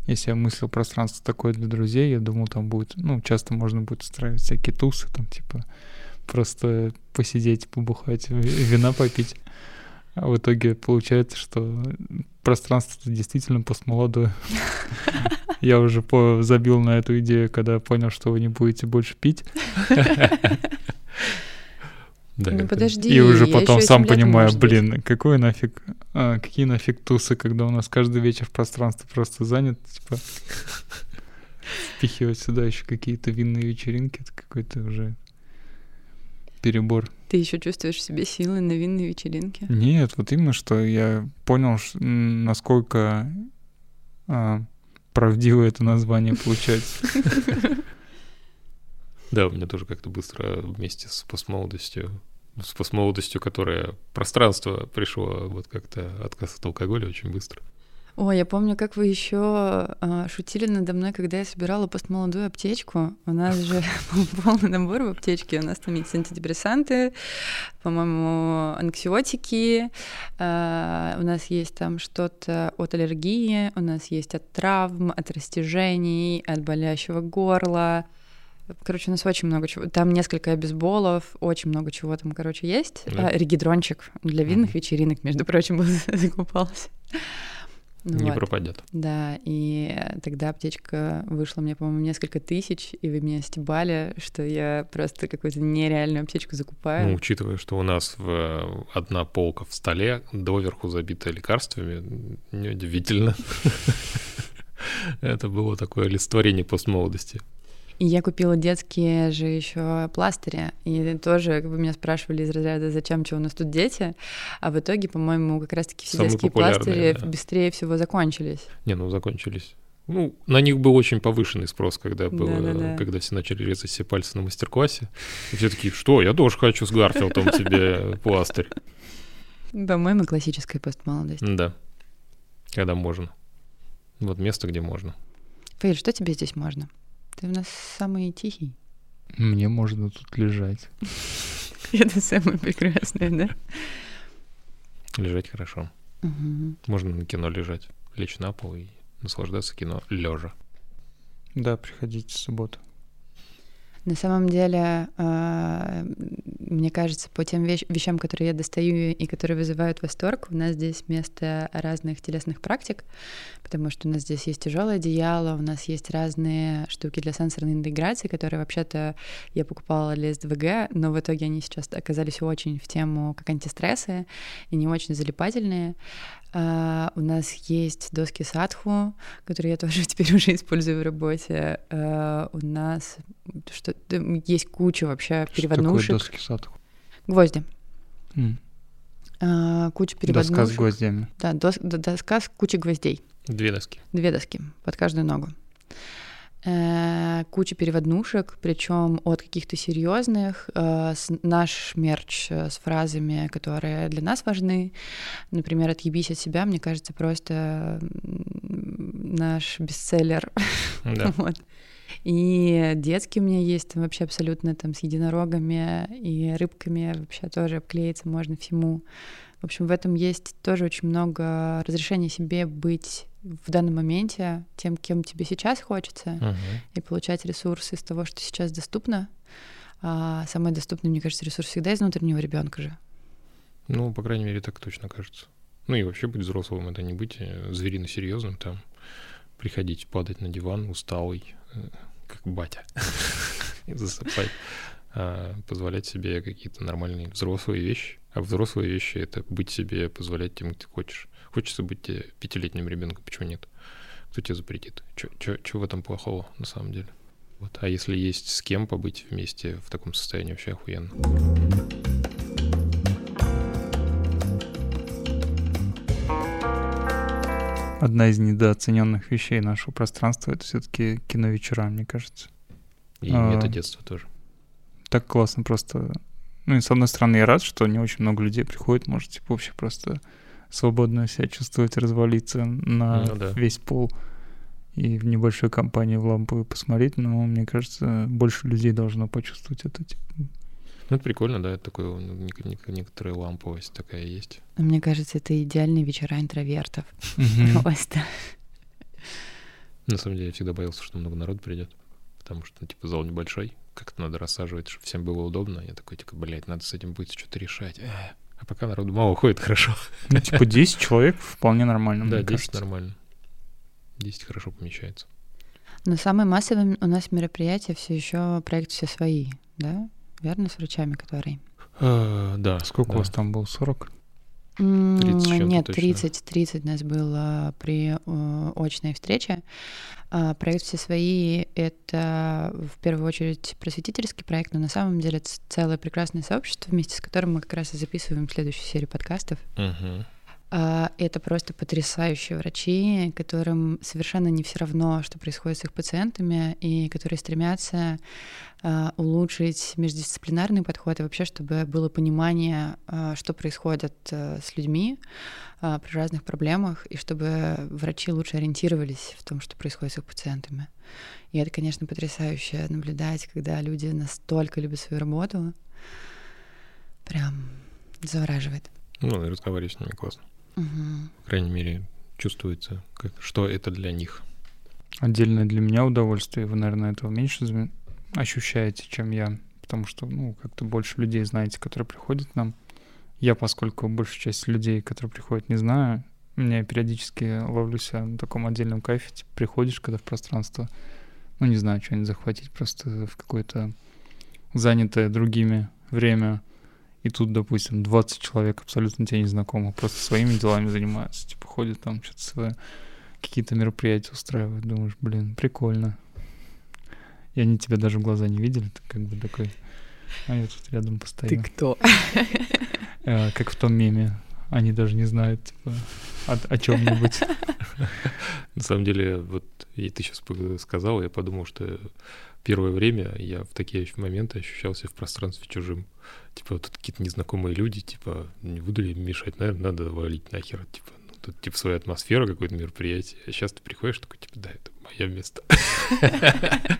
если я мыслил пространство такое для друзей, я думал, там будет, ну, часто можно будет устраивать всякие тусы, там, типа, просто посидеть, побухать, ви- вина попить. А в итоге получается, что пространство действительно постмолодое. Я уже забил на эту идею, когда понял, что вы не будете больше пить. Да, Ну, подожди. И уже потом сам понимаю, быть. блин, какой нафиг, а, какие нафиг тусы, когда у нас каждый вечер пространство просто занято, типа впихивать сюда еще какие-то винные вечеринки, это какой-то уже перебор. Ты еще чувствуешь в себе силы на винной вечеринке? Нет, вот именно, что я понял, насколько а, правдивое это название получается. Да, у меня тоже как-то быстро вместе с постмолодостью, с постмолодостью, которая пространство пришло, вот как-то отказ от алкоголя очень быстро. Ой, я помню, как вы еще а, шутили надо мной, когда я собирала постмолодую аптечку. У нас же полный набор в аптечке. У нас там есть антидепрессанты, по-моему, анксиотики. А, у нас есть там что-то от аллергии, у нас есть от травм, от растяжений, от болящего горла. Короче, у нас очень много чего. Там несколько обезболов, очень много чего там, короче, есть. Да. А, регидрончик для винных вечеринок, между прочим, закупался. Не Вот. пропадет. Да, и тогда аптечка вышла мне, по-моему, несколько тысяч, и вы меня стебали, что я просто какую-то нереальную аптечку закупаю. Ну, учитывая, что у нас в, одна полка в столе доверху забита лекарствами, неудивительно. Это было такое олицетворение постмолодости. И я купила детские же еще пластыри, и тоже вы меня спрашивали из разряда, зачем, что у нас тут дети, а в итоге, по-моему, как раз-таки все Самые детские пластыри да. быстрее всего закончились. Не, ну закончились. Ну, на них был очень повышенный спрос, когда было, Да-да-да. когда все начали резать себе пальцы на мастер-классе. И все такие, что, я тоже хочу с Гарфилдом тебе пластырь. По-моему, классическая постмолодость. Да. Когда можно. Вот место, где можно. Фаиль, что тебе здесь можно? Ты у нас самый тихий. Мне можно тут лежать. Это самое прекрасное, да? Лежать хорошо. Можно на кино лежать. Лечь на пол и наслаждаться кино лежа. Да, приходите в субботу. На самом деле, а, мне кажется, по тем вещ- вещам, которые я достаю и которые вызывают восторг, у нас здесь место разных телесных практик, потому что у нас здесь есть тяжелое одеяло, у нас есть разные штуки для сенсорной интеграции, которые вообще-то я покупала для СДВГ, но в итоге они сейчас оказались очень в тему как антистрессы и не очень залипательные. А, у нас есть доски садху, которые я тоже теперь уже использую в работе. А, у нас что есть куча вообще Что такое переводнушек. доски садху? Гвозди. А, куча Доска с переводнушек. гвоздями. Да, дос- доска с кучей гвоздей. Две доски. Две доски под каждую ногу. Куча переводнушек, причем от каких-то серьезных, э, наш мерч э, с фразами, которые для нас важны. Например, «Отъебись от себя», мне кажется, просто наш бестселлер. Да. Вот. И детские у меня есть там вообще абсолютно там с единорогами и рыбками вообще тоже обклеиться можно всему. В общем, в этом есть тоже очень много разрешения себе быть в данном моменте тем, кем тебе сейчас хочется, Мгм. и получать ресурсы из того, что сейчас доступно. А самый доступный, мне кажется, ресурс всегда из внутреннего ребенка же. Ну, по крайней мере, так точно кажется. Ну и вообще быть взрослым, это не быть э, зверино серьезным, там, приходить, падать на диван усталый, э, как батя, и засыпать. А позволять себе какие-то нормальные взрослые вещи. А взрослые вещи — это быть себе, позволять тем, ты хочешь. Хочется быть пятилетним ребенком, почему нет? Кто тебе запретит? Что в этом плохого на самом деле? Вот. А если есть с кем побыть вместе в таком состоянии, вообще охуенно. Одна из недооцененных вещей нашего пространства это все-таки киновечера, мне кажется. И А. метадетство тоже. Так классно просто. Ну и с одной стороны, я рад, что не очень много людей приходит, может, типа, вообще просто свободно себя чувствовать, развалиться на Ну да. весь пол и в небольшой компании в лампу посмотреть, но мне кажется, больше людей должно почувствовать это. Типа. Ну, это прикольно, да, это такое, ну, нек- нек- некоторая ламповость такая есть. Мне кажется, это идеальные вечера интровертов. Просто. На самом деле, я всегда боялся, что много народ придет, потому что, ну, типа, зал небольшой, как-то надо рассаживать, чтобы всем было удобно. Я такой, типа, блядь, надо с этим будет что-то решать. Э, А пока народу мало ходит, хорошо. Ну, типа 10 человек вполне нормально, Да, мне 10 кажется. нормально. 10 хорошо помещается. Но самое массовое у нас мероприятие все еще проект все свои, да? Верно, с врачами, который. А, Да. Сколько да. у вас там было? 40? М, 30 с чем-то Нет, точно. 30, 30 нас было при э, очной встрече. А, Проект «Все свои» — это в первую очередь просветительский проект, но на самом деле это целое прекрасное сообщество, вместе с которым мы как раз и записываем следующую серию подкастов. Мгм. А, это просто потрясающие врачи, которым совершенно не все равно, что происходит с их пациентами, и которые стремятся а, улучшить междисциплинарный подход и вообще, чтобы было понимание, а, что происходит э, с людьми при разных проблемах, и чтобы врачи лучше ориентировались в том, что происходит с их пациентами. И это, конечно, потрясающе наблюдать, когда люди настолько любят свою работу. Прям завораживает. Ну, и разговаривать с ними классно. Угу. По крайней мере, чувствуется, как, что это для них. Отдельное для меня удовольствие. Вы, наверное, этого меньше ощущаете, чем я. Потому что, ну, как-то больше людей знаете, которые приходят к нам. Я, поскольку большую часть людей, которые приходят, не знаю, меня периодически ловлю себя на таком отдельном кайфе. Типа, приходишь, когда в пространство, ну, не знаю, что-нибудь захватить, просто в какое-то занятое другими время — и тут, допустим, 20 человек абсолютно тебе незнакомых, просто своими делами занимаются, типа ходят там, что-то свои какие-то мероприятия устраивают. Думаешь, блин, прикольно. И они тебя даже в глаза не видели, ты как бы такой, а я тут рядом постоянно. Ты кто? Э, как в том меме. Они даже не знают, типа, о, о чем-нибудь. На самом деле, вот и ты сейчас сказал, я подумал, что первое время я в такие моменты ощущался в пространстве чужим. Типа, тут какие-то незнакомые люди, типа, не буду ли мешать, наверное, надо валить нахер, типа, ну, тут, типа, своя атмосфера, какое-то мероприятие. А сейчас ты приходишь, такой, типа, да, это мое место.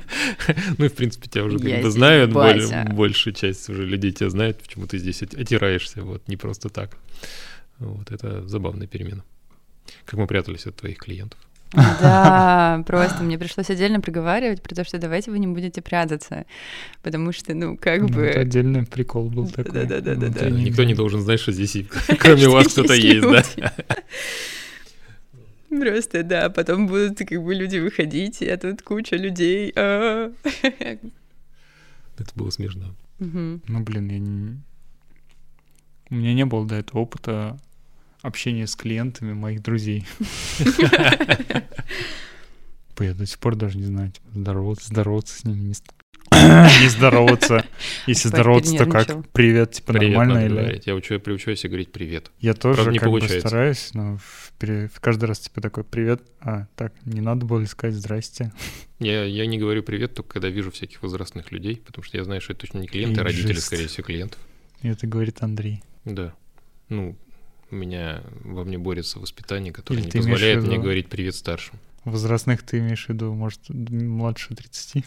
Ну и, в принципе, тебя уже как бы знают, большая часть уже людей тебя знает, почему ты здесь отираешься, вот, не просто так. Вот, это забавная перемена. Как мы прятались от твоих клиентов. Да, просто мне пришлось отдельно проговаривать, потому что давайте вы не будете прятаться, потому что, ну, как ну, бы... Это отдельный прикол был такой. Да-да-да. Никто не должен знать, что здесь кроме вас кто-то есть, да? Просто, да, потом будут как бы люди выходить, и тут куча людей. А. Это было смешно. Ну, блин, я не... У меня не было до этого опыта общение с клиентами моих друзей. Я до сих пор даже не знаю, типа, здороваться, здороваться с ними, не, не здороваться. Если здороваться, то как? Привет, типа нормально или... Я учу, приучаюсь говорить привет. Я тоже не как бы стараюсь, но в, каждый раз типа такой привет, а так не надо было сказать здрасте. Я, я не говорю привет только когда вижу всяких возрастных людей, потому что я знаю, что это точно не клиенты, а родители, скорее всего, клиентов. И это говорит Андрей. Да. Ну, у меня во мне борется воспитание, которое Или не позволяет мне говорить привет старшим. Возрастных ты имеешь в виду, может, младше 30?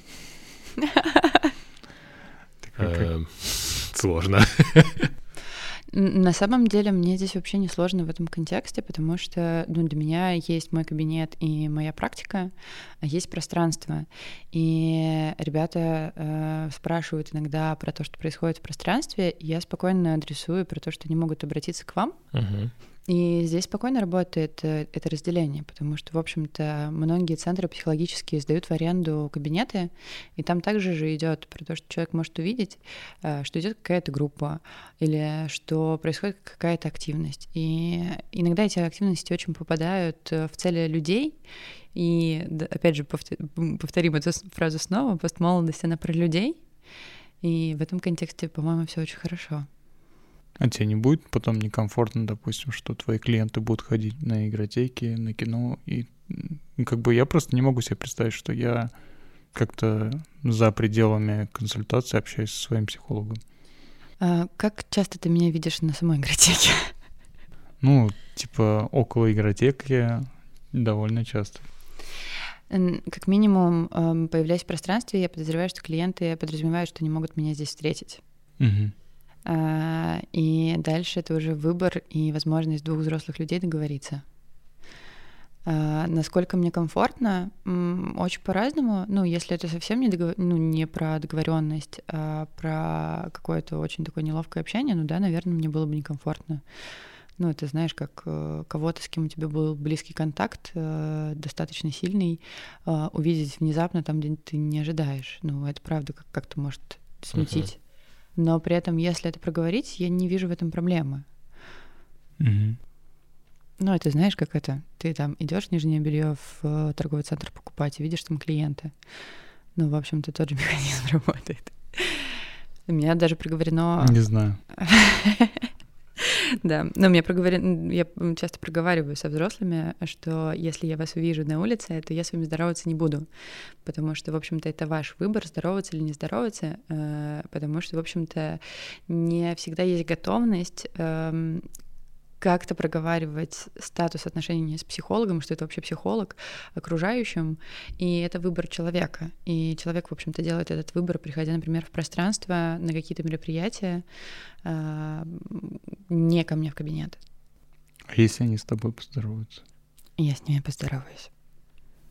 Эм, сложно. На самом деле мне здесь вообще не сложно в этом контексте, потому что ну, для меня есть мой кабинет и моя практика, а есть пространство. И ребята э, спрашивают иногда про то, что происходит в пространстве, и я спокойно адресую про то, что они могут обратиться к вам. Uh-huh. И здесь спокойно работает э, это разделение, потому что, в общем-то, многие центры психологические сдают в аренду кабинеты, и там также же идет про то, что человек может увидеть, э, что идет какая-то группа или что происходит какая-то активность. И иногда эти активности очень попадают э, в цели людей, и опять же повторим эту фразу снова, постмолодость, она про людей, и в этом контексте, по-моему, все очень хорошо. А тебе не будет потом некомфортно, допустим, что твои клиенты будут ходить на игротеки, на кино, и как бы я просто не могу себе представить, что я как-то за пределами консультации общаюсь со своим психологом. А как часто ты меня видишь на самой игротеке? Ну, типа около игротеки довольно часто. Как минимум, эм, появляясь в пространстве, я подозреваю, что клиенты подразумевают, что не могут меня здесь встретить. Угу. А, и дальше это уже выбор и возможность двух взрослых людей договориться. А, насколько мне комфортно, очень по-разному. Ну, если это совсем не, договор... ну, не про договоренность, а про какое-то очень такое неловкое общение, ну да, наверное, мне было бы некомфортно. Ну, это знаешь, как э, кого-то, с кем у тебя был близкий контакт, э, достаточно сильный, э, увидеть внезапно там, где ты не ожидаешь. Ну, это правда как- как-то может смутить. Uh-huh но при этом, если это проговорить, я не вижу в этом проблемы. Угу. Ну, это знаешь, как это? Ты там идешь нижнее белье в э, торговый центр покупать и видишь там клиенты. Ну, в общем-то, тот же механизм работает. У меня даже приговорено... Не знаю. Да, но мне проговори... я часто проговариваю со взрослыми, что если я вас увижу на улице, то я с вами здороваться не буду, потому что, в общем-то, это ваш выбор, здороваться или не здороваться, э, потому что, в общем-то, не всегда есть готовность эм, как-то проговаривать статус отношений с психологом, что это вообще психолог, окружающим, и это выбор человека. И человек, в общем-то, делает этот выбор, приходя, например, в пространство, на какие-то мероприятия, а, не ко мне в кабинет. А если они с тобой поздороваются? Я с ними поздороваюсь.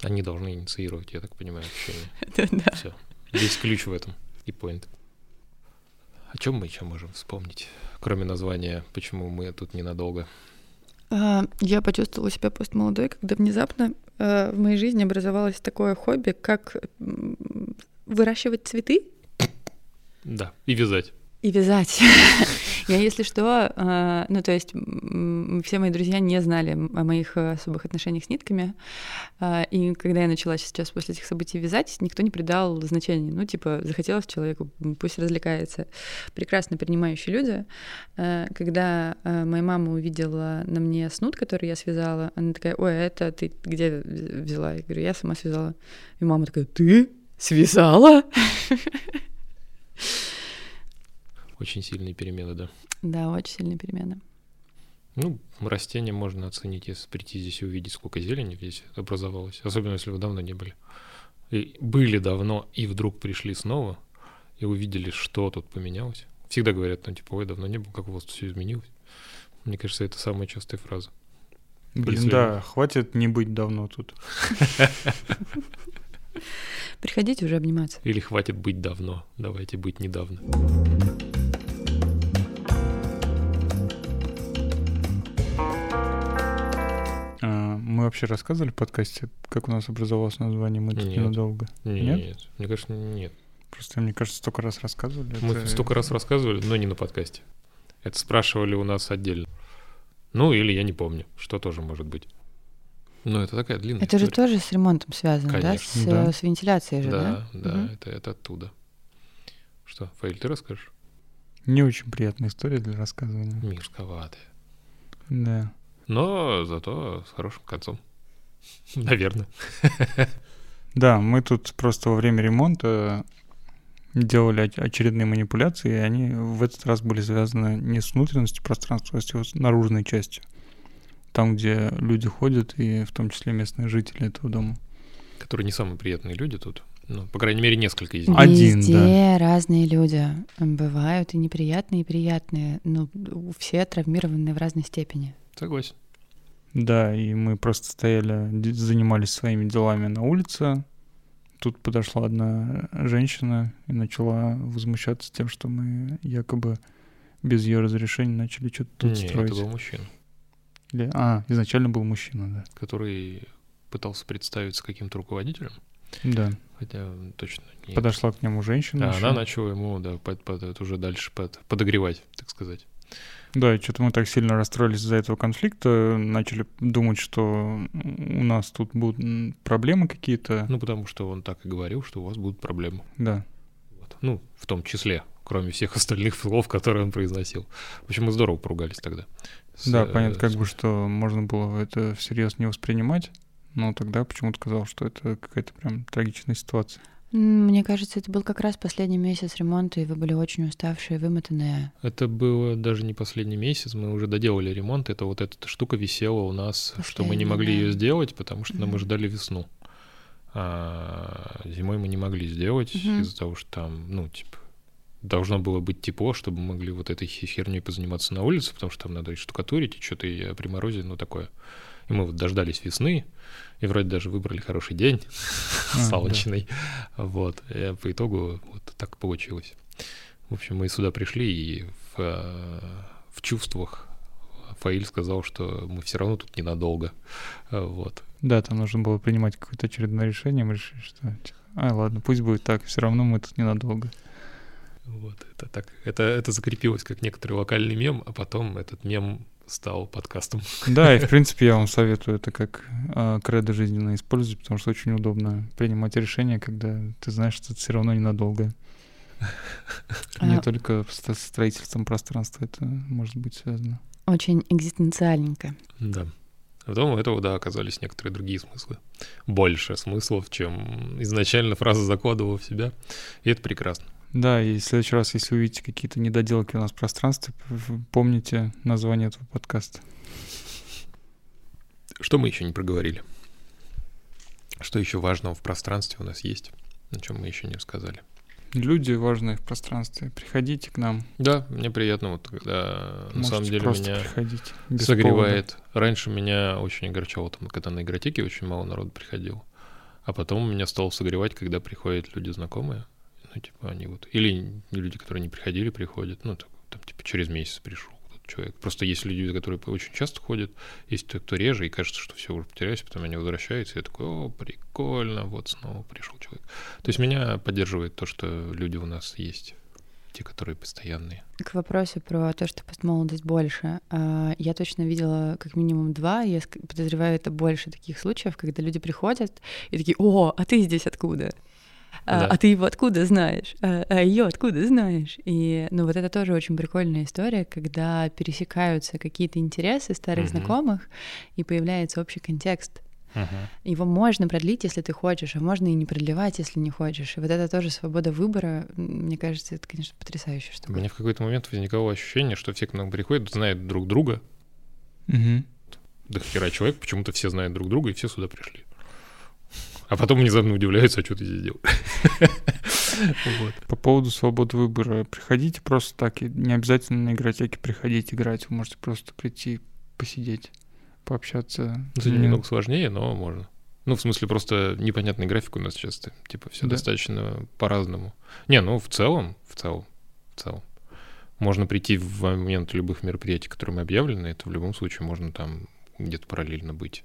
Они должны инициировать, я так понимаю, общение. Да. Все. Весь ключ в этом и поинт. О чем мы еще можем вспомнить, кроме названия, почему мы тут ненадолго? А, Я почувствовала себя постмолодой, когда внезапно э, в моей жизни образовалось такое хобби, как выращивать цветы Да, и вязать. и вязать. Я, если что, э, ну, то есть все мои друзья не знали о моих э, особых отношениях с нитками, А, и когда я начала сейчас после этих событий вязать, никто не придал значения. Ну, типа, захотелось человеку, пусть развлекается. Прекрасно принимающие люди. Э, Когда э, моя мама увидела на мне снуд, который я связала, она такая, ой, а это ты где взяла? Я говорю, я сама связала. И мама такая, ты связала? Очень сильные перемены, да. Да, очень сильные перемены. Ну, растения можно оценить, если прийти здесь и увидеть, сколько зелени здесь образовалось. Особенно, если вы давно не были. И были давно, и вдруг пришли снова, и увидели, что тут поменялось. Всегда говорят, ну, типа, ой, давно не был, как у вас все изменилось. Мне кажется, это самая частая фраза. Блин, Если- да, хватит не быть давно тут. Приходите уже обниматься. Или хватит быть давно, давайте быть недавно. Вообще рассказывали в подкасте, как у нас образовалось название «Мы тут Нет. ненадолго»? Нет, Нет? мне кажется, нет. Просто, мне кажется, столько раз рассказывали. Мы это- столько раз рассказывали, но не на подкасте. Это спрашивали у нас отдельно. Ну, или я не помню, что тоже может быть. Ну, это такая длинная Это же история. тоже с ремонтом связано, да? Конечно. С, Да. э, с вентиляцией же, да? Да, да, Мгм. это, это оттуда. Что, Фаиль, ты расскажешь? Не очень приятная история для рассказывания. Мирсковатая. Да. Но зато с хорошим концом. Наверное. Да, мы тут просто во время ремонта делали оч- очередные манипуляции, и они в этот раз были связаны не с внутренностью пространства, а с его с наружной частью. Там, где люди ходят, и в том числе местные жители этого дома. Которые не самые приятные люди тут. Ну, по крайней мере, несколько из них. Один, Везде разные люди. Бывают и неприятные, и приятные. Ну, у- все травмированные в разной степени. Согласен. Да, и мы просто стояли, занимались своими делами на улице. Тут подошла одна женщина и начала возмущаться тем, что мы якобы без ее разрешения начали что-то тут Не, строить. это был мужчина, Или- А, изначально был мужчина, да. который пытался представиться каким-то руководителем. Да. Хотя точно не. Подошла к нему женщина. А ещё. она начала ему, да, под, под- это уже дальше под- подогревать, так сказать. Да, и что-то мы так сильно расстроились из-за этого конфликта, начали думать, что у нас тут будут проблемы какие-то. Ну, потому что он так и говорил, что у вас будут проблемы. Да. Вот. Ну, в том числе, кроме всех остальных слов, которые он произносил. В общем, мы здорово поругались тогда. С, Да, э, понятно, как с- бы, что можно было это всерьез не воспринимать, но тогда почему-то казалось, что это какая-то прям трагичная ситуация. Мне кажется, это был как раз последний месяц ремонта, и вы были очень уставшие, вымотанные. Это было даже не последний месяц, мы уже доделали ремонт. Это вот эта штука висела у нас, что мы не могли да. ее сделать, потому что ну, мы ждали весну. А зимой мы не могли сделать Мгм. из-за того, что там, ну, типа, должно было быть тепло, чтобы мы могли вот этой херней позаниматься на улице, потому что там надо и штукатурить, и что-то и при морозе, ну, такое. И мы вот дождались весны, и вроде даже выбрали хороший день, А, солнечный. Вот. По итогу вот так получилось. В общем, мы сюда пришли, и в, э, в чувствах Фаиль сказал, что мы все равно тут ненадолго. Вот. Да, там нужно было принимать какое-то очередное решение, мы решили, что... типа, А, ладно, пусть будет так, все равно мы тут ненадолго. Вот. Это так. Это, это закрепилось как некоторый локальный мем, а потом этот мем стал подкастом. Да, и в принципе я вам советую это как а, кредо жизненно использовать, потому что очень удобно принимать решения, когда ты знаешь, что это все равно ненадолго. Не А, только с с строительством пространства это может быть связано. Очень экзистенциальненько. Да. А потом у этого, да, оказались некоторые другие смыслы. Больше смыслов, чем изначально фраза закладывала в себя. И это прекрасно. Да, и в следующий раз, если увидите какие-то недоделки у нас в пространстве, помните название этого подкаста. Что мы еще не проговорили? Что еще важного в пространстве у нас есть, о чем мы еще не рассказали? Люди важные в пространстве. Приходите к нам. Да, мне приятно, вот когда Можете на самом деле меня приходить, согревает. Повода. Раньше меня очень огорчало, там, когда на игротеке очень мало народу приходило. А потом меня стало согревать, когда приходят люди знакомые. Ну, типа, они вот... Или люди, которые не приходили, приходят. Ну, так, там, типа, через месяц пришел человек. Просто есть люди, которые очень часто ходят, есть те, кто реже, и кажется, что все уже потерялось, потом они возвращаются, и я такой, о, прикольно, вот снова пришел человек. То есть меня поддерживает то, что люди у нас есть те, которые постоянные. К вопросу про то, что постмолодость больше. А, я точно видела как минимум два, я подозреваю, это больше таких случаев, когда люди приходят и такие, о, а ты здесь откуда? А, да. а ты его откуда знаешь? А, а ее откуда знаешь? И ну вот это тоже очень прикольная история, когда пересекаются какие-то интересы старых угу. знакомых и появляется общий контекст. Угу. Его можно продлить, если ты хочешь, а можно и не продлевать, если не хочешь. И вот это тоже свобода выбора. Мне кажется, это, конечно, потрясающая штука. У меня в какой-то момент возникало ощущение, что все к нам приходят, знают друг друга. Угу. До хера человек, почему-то все знают друг друга, и все сюда пришли. А потом внезапно удивляются, а что ты здесь делаешь. По поводу свободы выбора. Приходите просто так, не обязательно на игротеке приходить играть. Вы можете просто прийти, посидеть, пообщаться. Это немного сложнее, но можно. Ну, в смысле, просто непонятный график у нас сейчас. Типа, все да. достаточно по-разному. Не, ну, в целом, в целом, в целом. Можно прийти в момент любых мероприятий, которые мы объявлены, это в любом случае можно там где-то параллельно быть.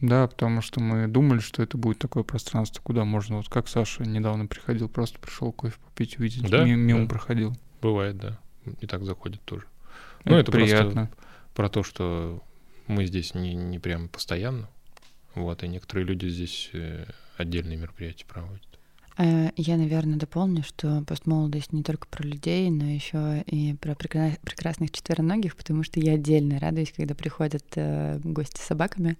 Да, потому что мы думали, что это будет такое пространство, куда можно, вот как Саша недавно приходил, просто пришел кофе попить, увидеть, да, мимо да. проходил. Бывает, да. И так заходит тоже. Это ну, это приятно. просто про то, что мы здесь не, не прям постоянно. Вот, и некоторые люди здесь э, отдельные мероприятия проводят. Э, я, наверное, дополню, что постмолодость не только про людей, но еще и про прекрасных четвероногих, потому что я отдельно радуюсь, когда приходят э, гости с собаками.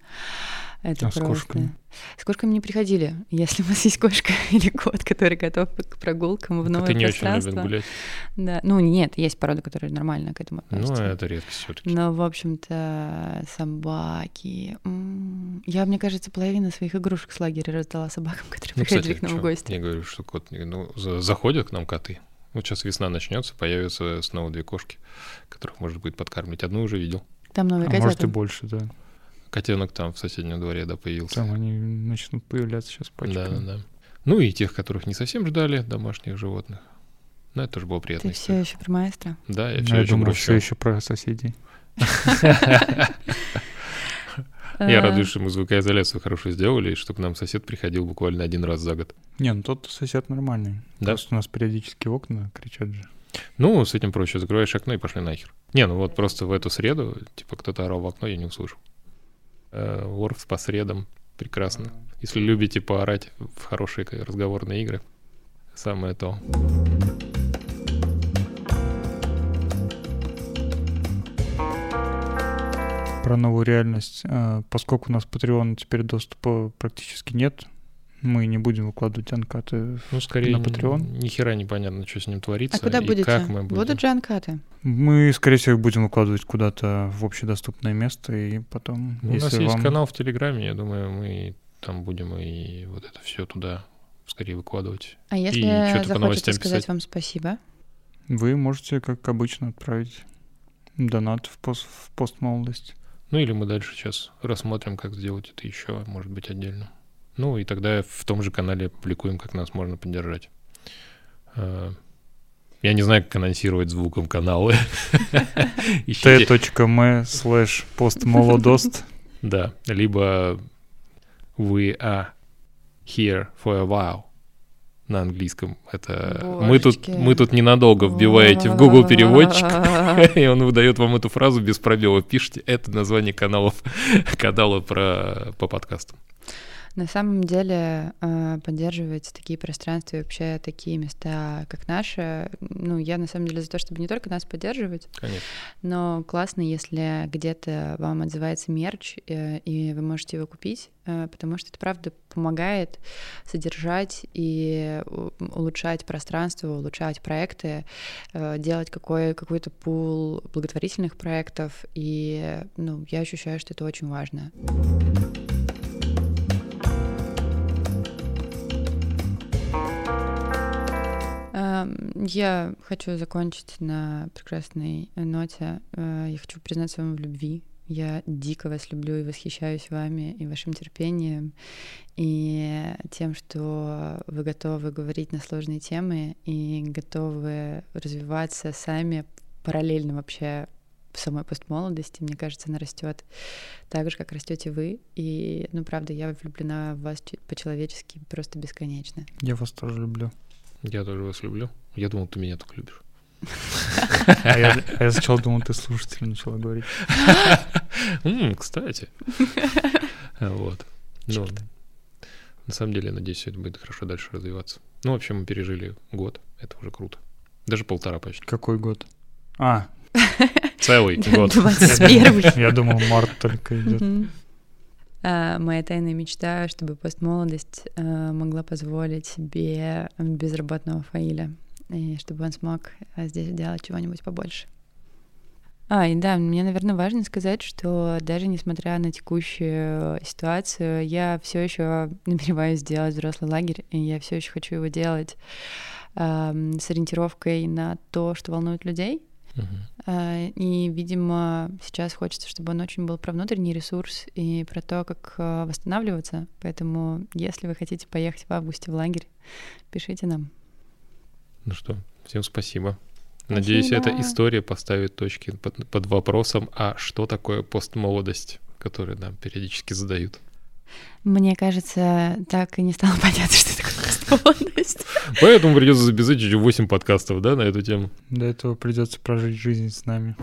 Это а просто... с кошками? С кошками не приходили. Если у вас есть кошка или кот, который готов к прогулкам в новое пространство. не очень любят гулять. Да. Ну, нет, есть породы, которые нормально к этому ну, относятся. Ну, это редкость все таки Но, в общем-то, собаки... Я, мне кажется, половину своих игрушек с лагеря раздала собакам, которые ну, приходили кстати, к нам в гости. Я говорю, что кот... Ну, заходят к нам коты. Вот сейчас весна начнется, появятся снова две кошки, которых можно будет подкармливать. Одну уже видел. Там новые а котята. может и больше, да. Котенок там в соседнем дворе, да, появился. Там они начнут появляться сейчас пачками. Да, да, да. Ну и тех, которых не совсем ждали, домашних животных. Ну, это тоже было приятно. Ты все еще про маэстро? Да, я все я еще думаю, все еще про соседей. Я радуюсь, что мы звукоизоляцию хорошо сделали, и что к нам сосед приходил буквально один раз за год. Не, ну тот сосед нормальный. Да? Просто у нас периодически окна кричат же. Ну, с этим проще. Закрываешь окно и пошли нахер. Не, ну вот просто в эту среду, типа, кто-то орал в окно, я не услышал. Ворфс по средам. Прекрасно. Если любите поорать в хорошие разговорные игры, самое то. Про новую реальность. А, поскольку у нас Patreon теперь доступа практически нет, мы не будем выкладывать анкаты ну, скорее, на Patreon. Ни хера непонятно, что с ним творится. А куда и будете? Как мы будем. Будут же анкаты? Мы, скорее всего, будем выкладывать куда-то в общедоступное место, и потом... Ну, у нас есть канал в Телеграме, я думаю, мы там будем и вот это все туда скорее выкладывать. А если и захочется сказать писать. вам спасибо? Вы можете, как обычно, отправить донат в пост, в пост молодость. Ну или мы дальше сейчас рассмотрим, как сделать это еще, может быть, отдельно. Ну и тогда в том же канале публикуем, как нас можно поддержать. А, я не знаю, как анонсировать звуком каналы. t.m slash постмолодост. Да, либо we are here for a while на английском. Это мы тут, мы тут ненадолго вбиваете в Google переводчик, и он выдает вам эту фразу без пробела. Пишите это название каналов, канала про, по подкастам. На самом деле э, поддерживать такие пространства и вообще такие места, как наши, ну, я на самом деле за то, чтобы не только нас поддерживать, Конечно. но классно, если где-то вам отзывается мерч, э, и вы можете его купить, э, потому что это правда помогает содержать и улучшать пространство, улучшать проекты, делать какой, какой-то пул благотворительных проектов, и ну, я ощущаю, что это очень важно. Я хочу закончить на прекрасной ноте. Э, я хочу признаться вам в любви. Я дико вас люблю и восхищаюсь вами и вашим терпением, и тем, что вы готовы говорить на сложные темы и готовы развиваться сами параллельно вообще самой постмолодости. Мне кажется, она растет так же, как растете вы. И, ну, правда, я влюблена в вас по-человечески просто бесконечно. Я вас тоже люблю. Я тоже вас люблю. Я думал, ты меня так любишь. А я, а сначала думал, ты слушатель начала говорить. Кстати. Вот. Ну, на самом деле, надеюсь, все это будет хорошо дальше развиваться. Ну, в общем, мы пережили год. Это уже круто. Даже полтора почти. Какой год? А. Целый год. 21 Я думал, март только идет. А, моя тайная мечта, чтобы постмолодость а, могла позволить себе безработного Фаиля, и чтобы он смог а, здесь делать чего-нибудь побольше. А, и да, мне, наверное, важно сказать, что даже несмотря на текущую ситуацию, я все еще намереваюсь сделать взрослый лагерь, и я все еще хочу его делать э, с ориентировкой на то, что волнует людей, Uh-huh. И, видимо, сейчас хочется, чтобы он очень был про внутренний ресурс и про то, как а, восстанавливаться. Поэтому, если вы хотите поехать в августе в лагерь, пишите нам. Ну что, всем спасибо. спасибо. Надеюсь, эта история поставит точки под, под вопросом, а что такое постмолодость, которую нам периодически задают. Мне кажется, так и не стало понятно, что такое постмолодость. Поэтому придется записать еще 8 подкастов, да, на эту тему. До этого придется прожить жизнь с нами.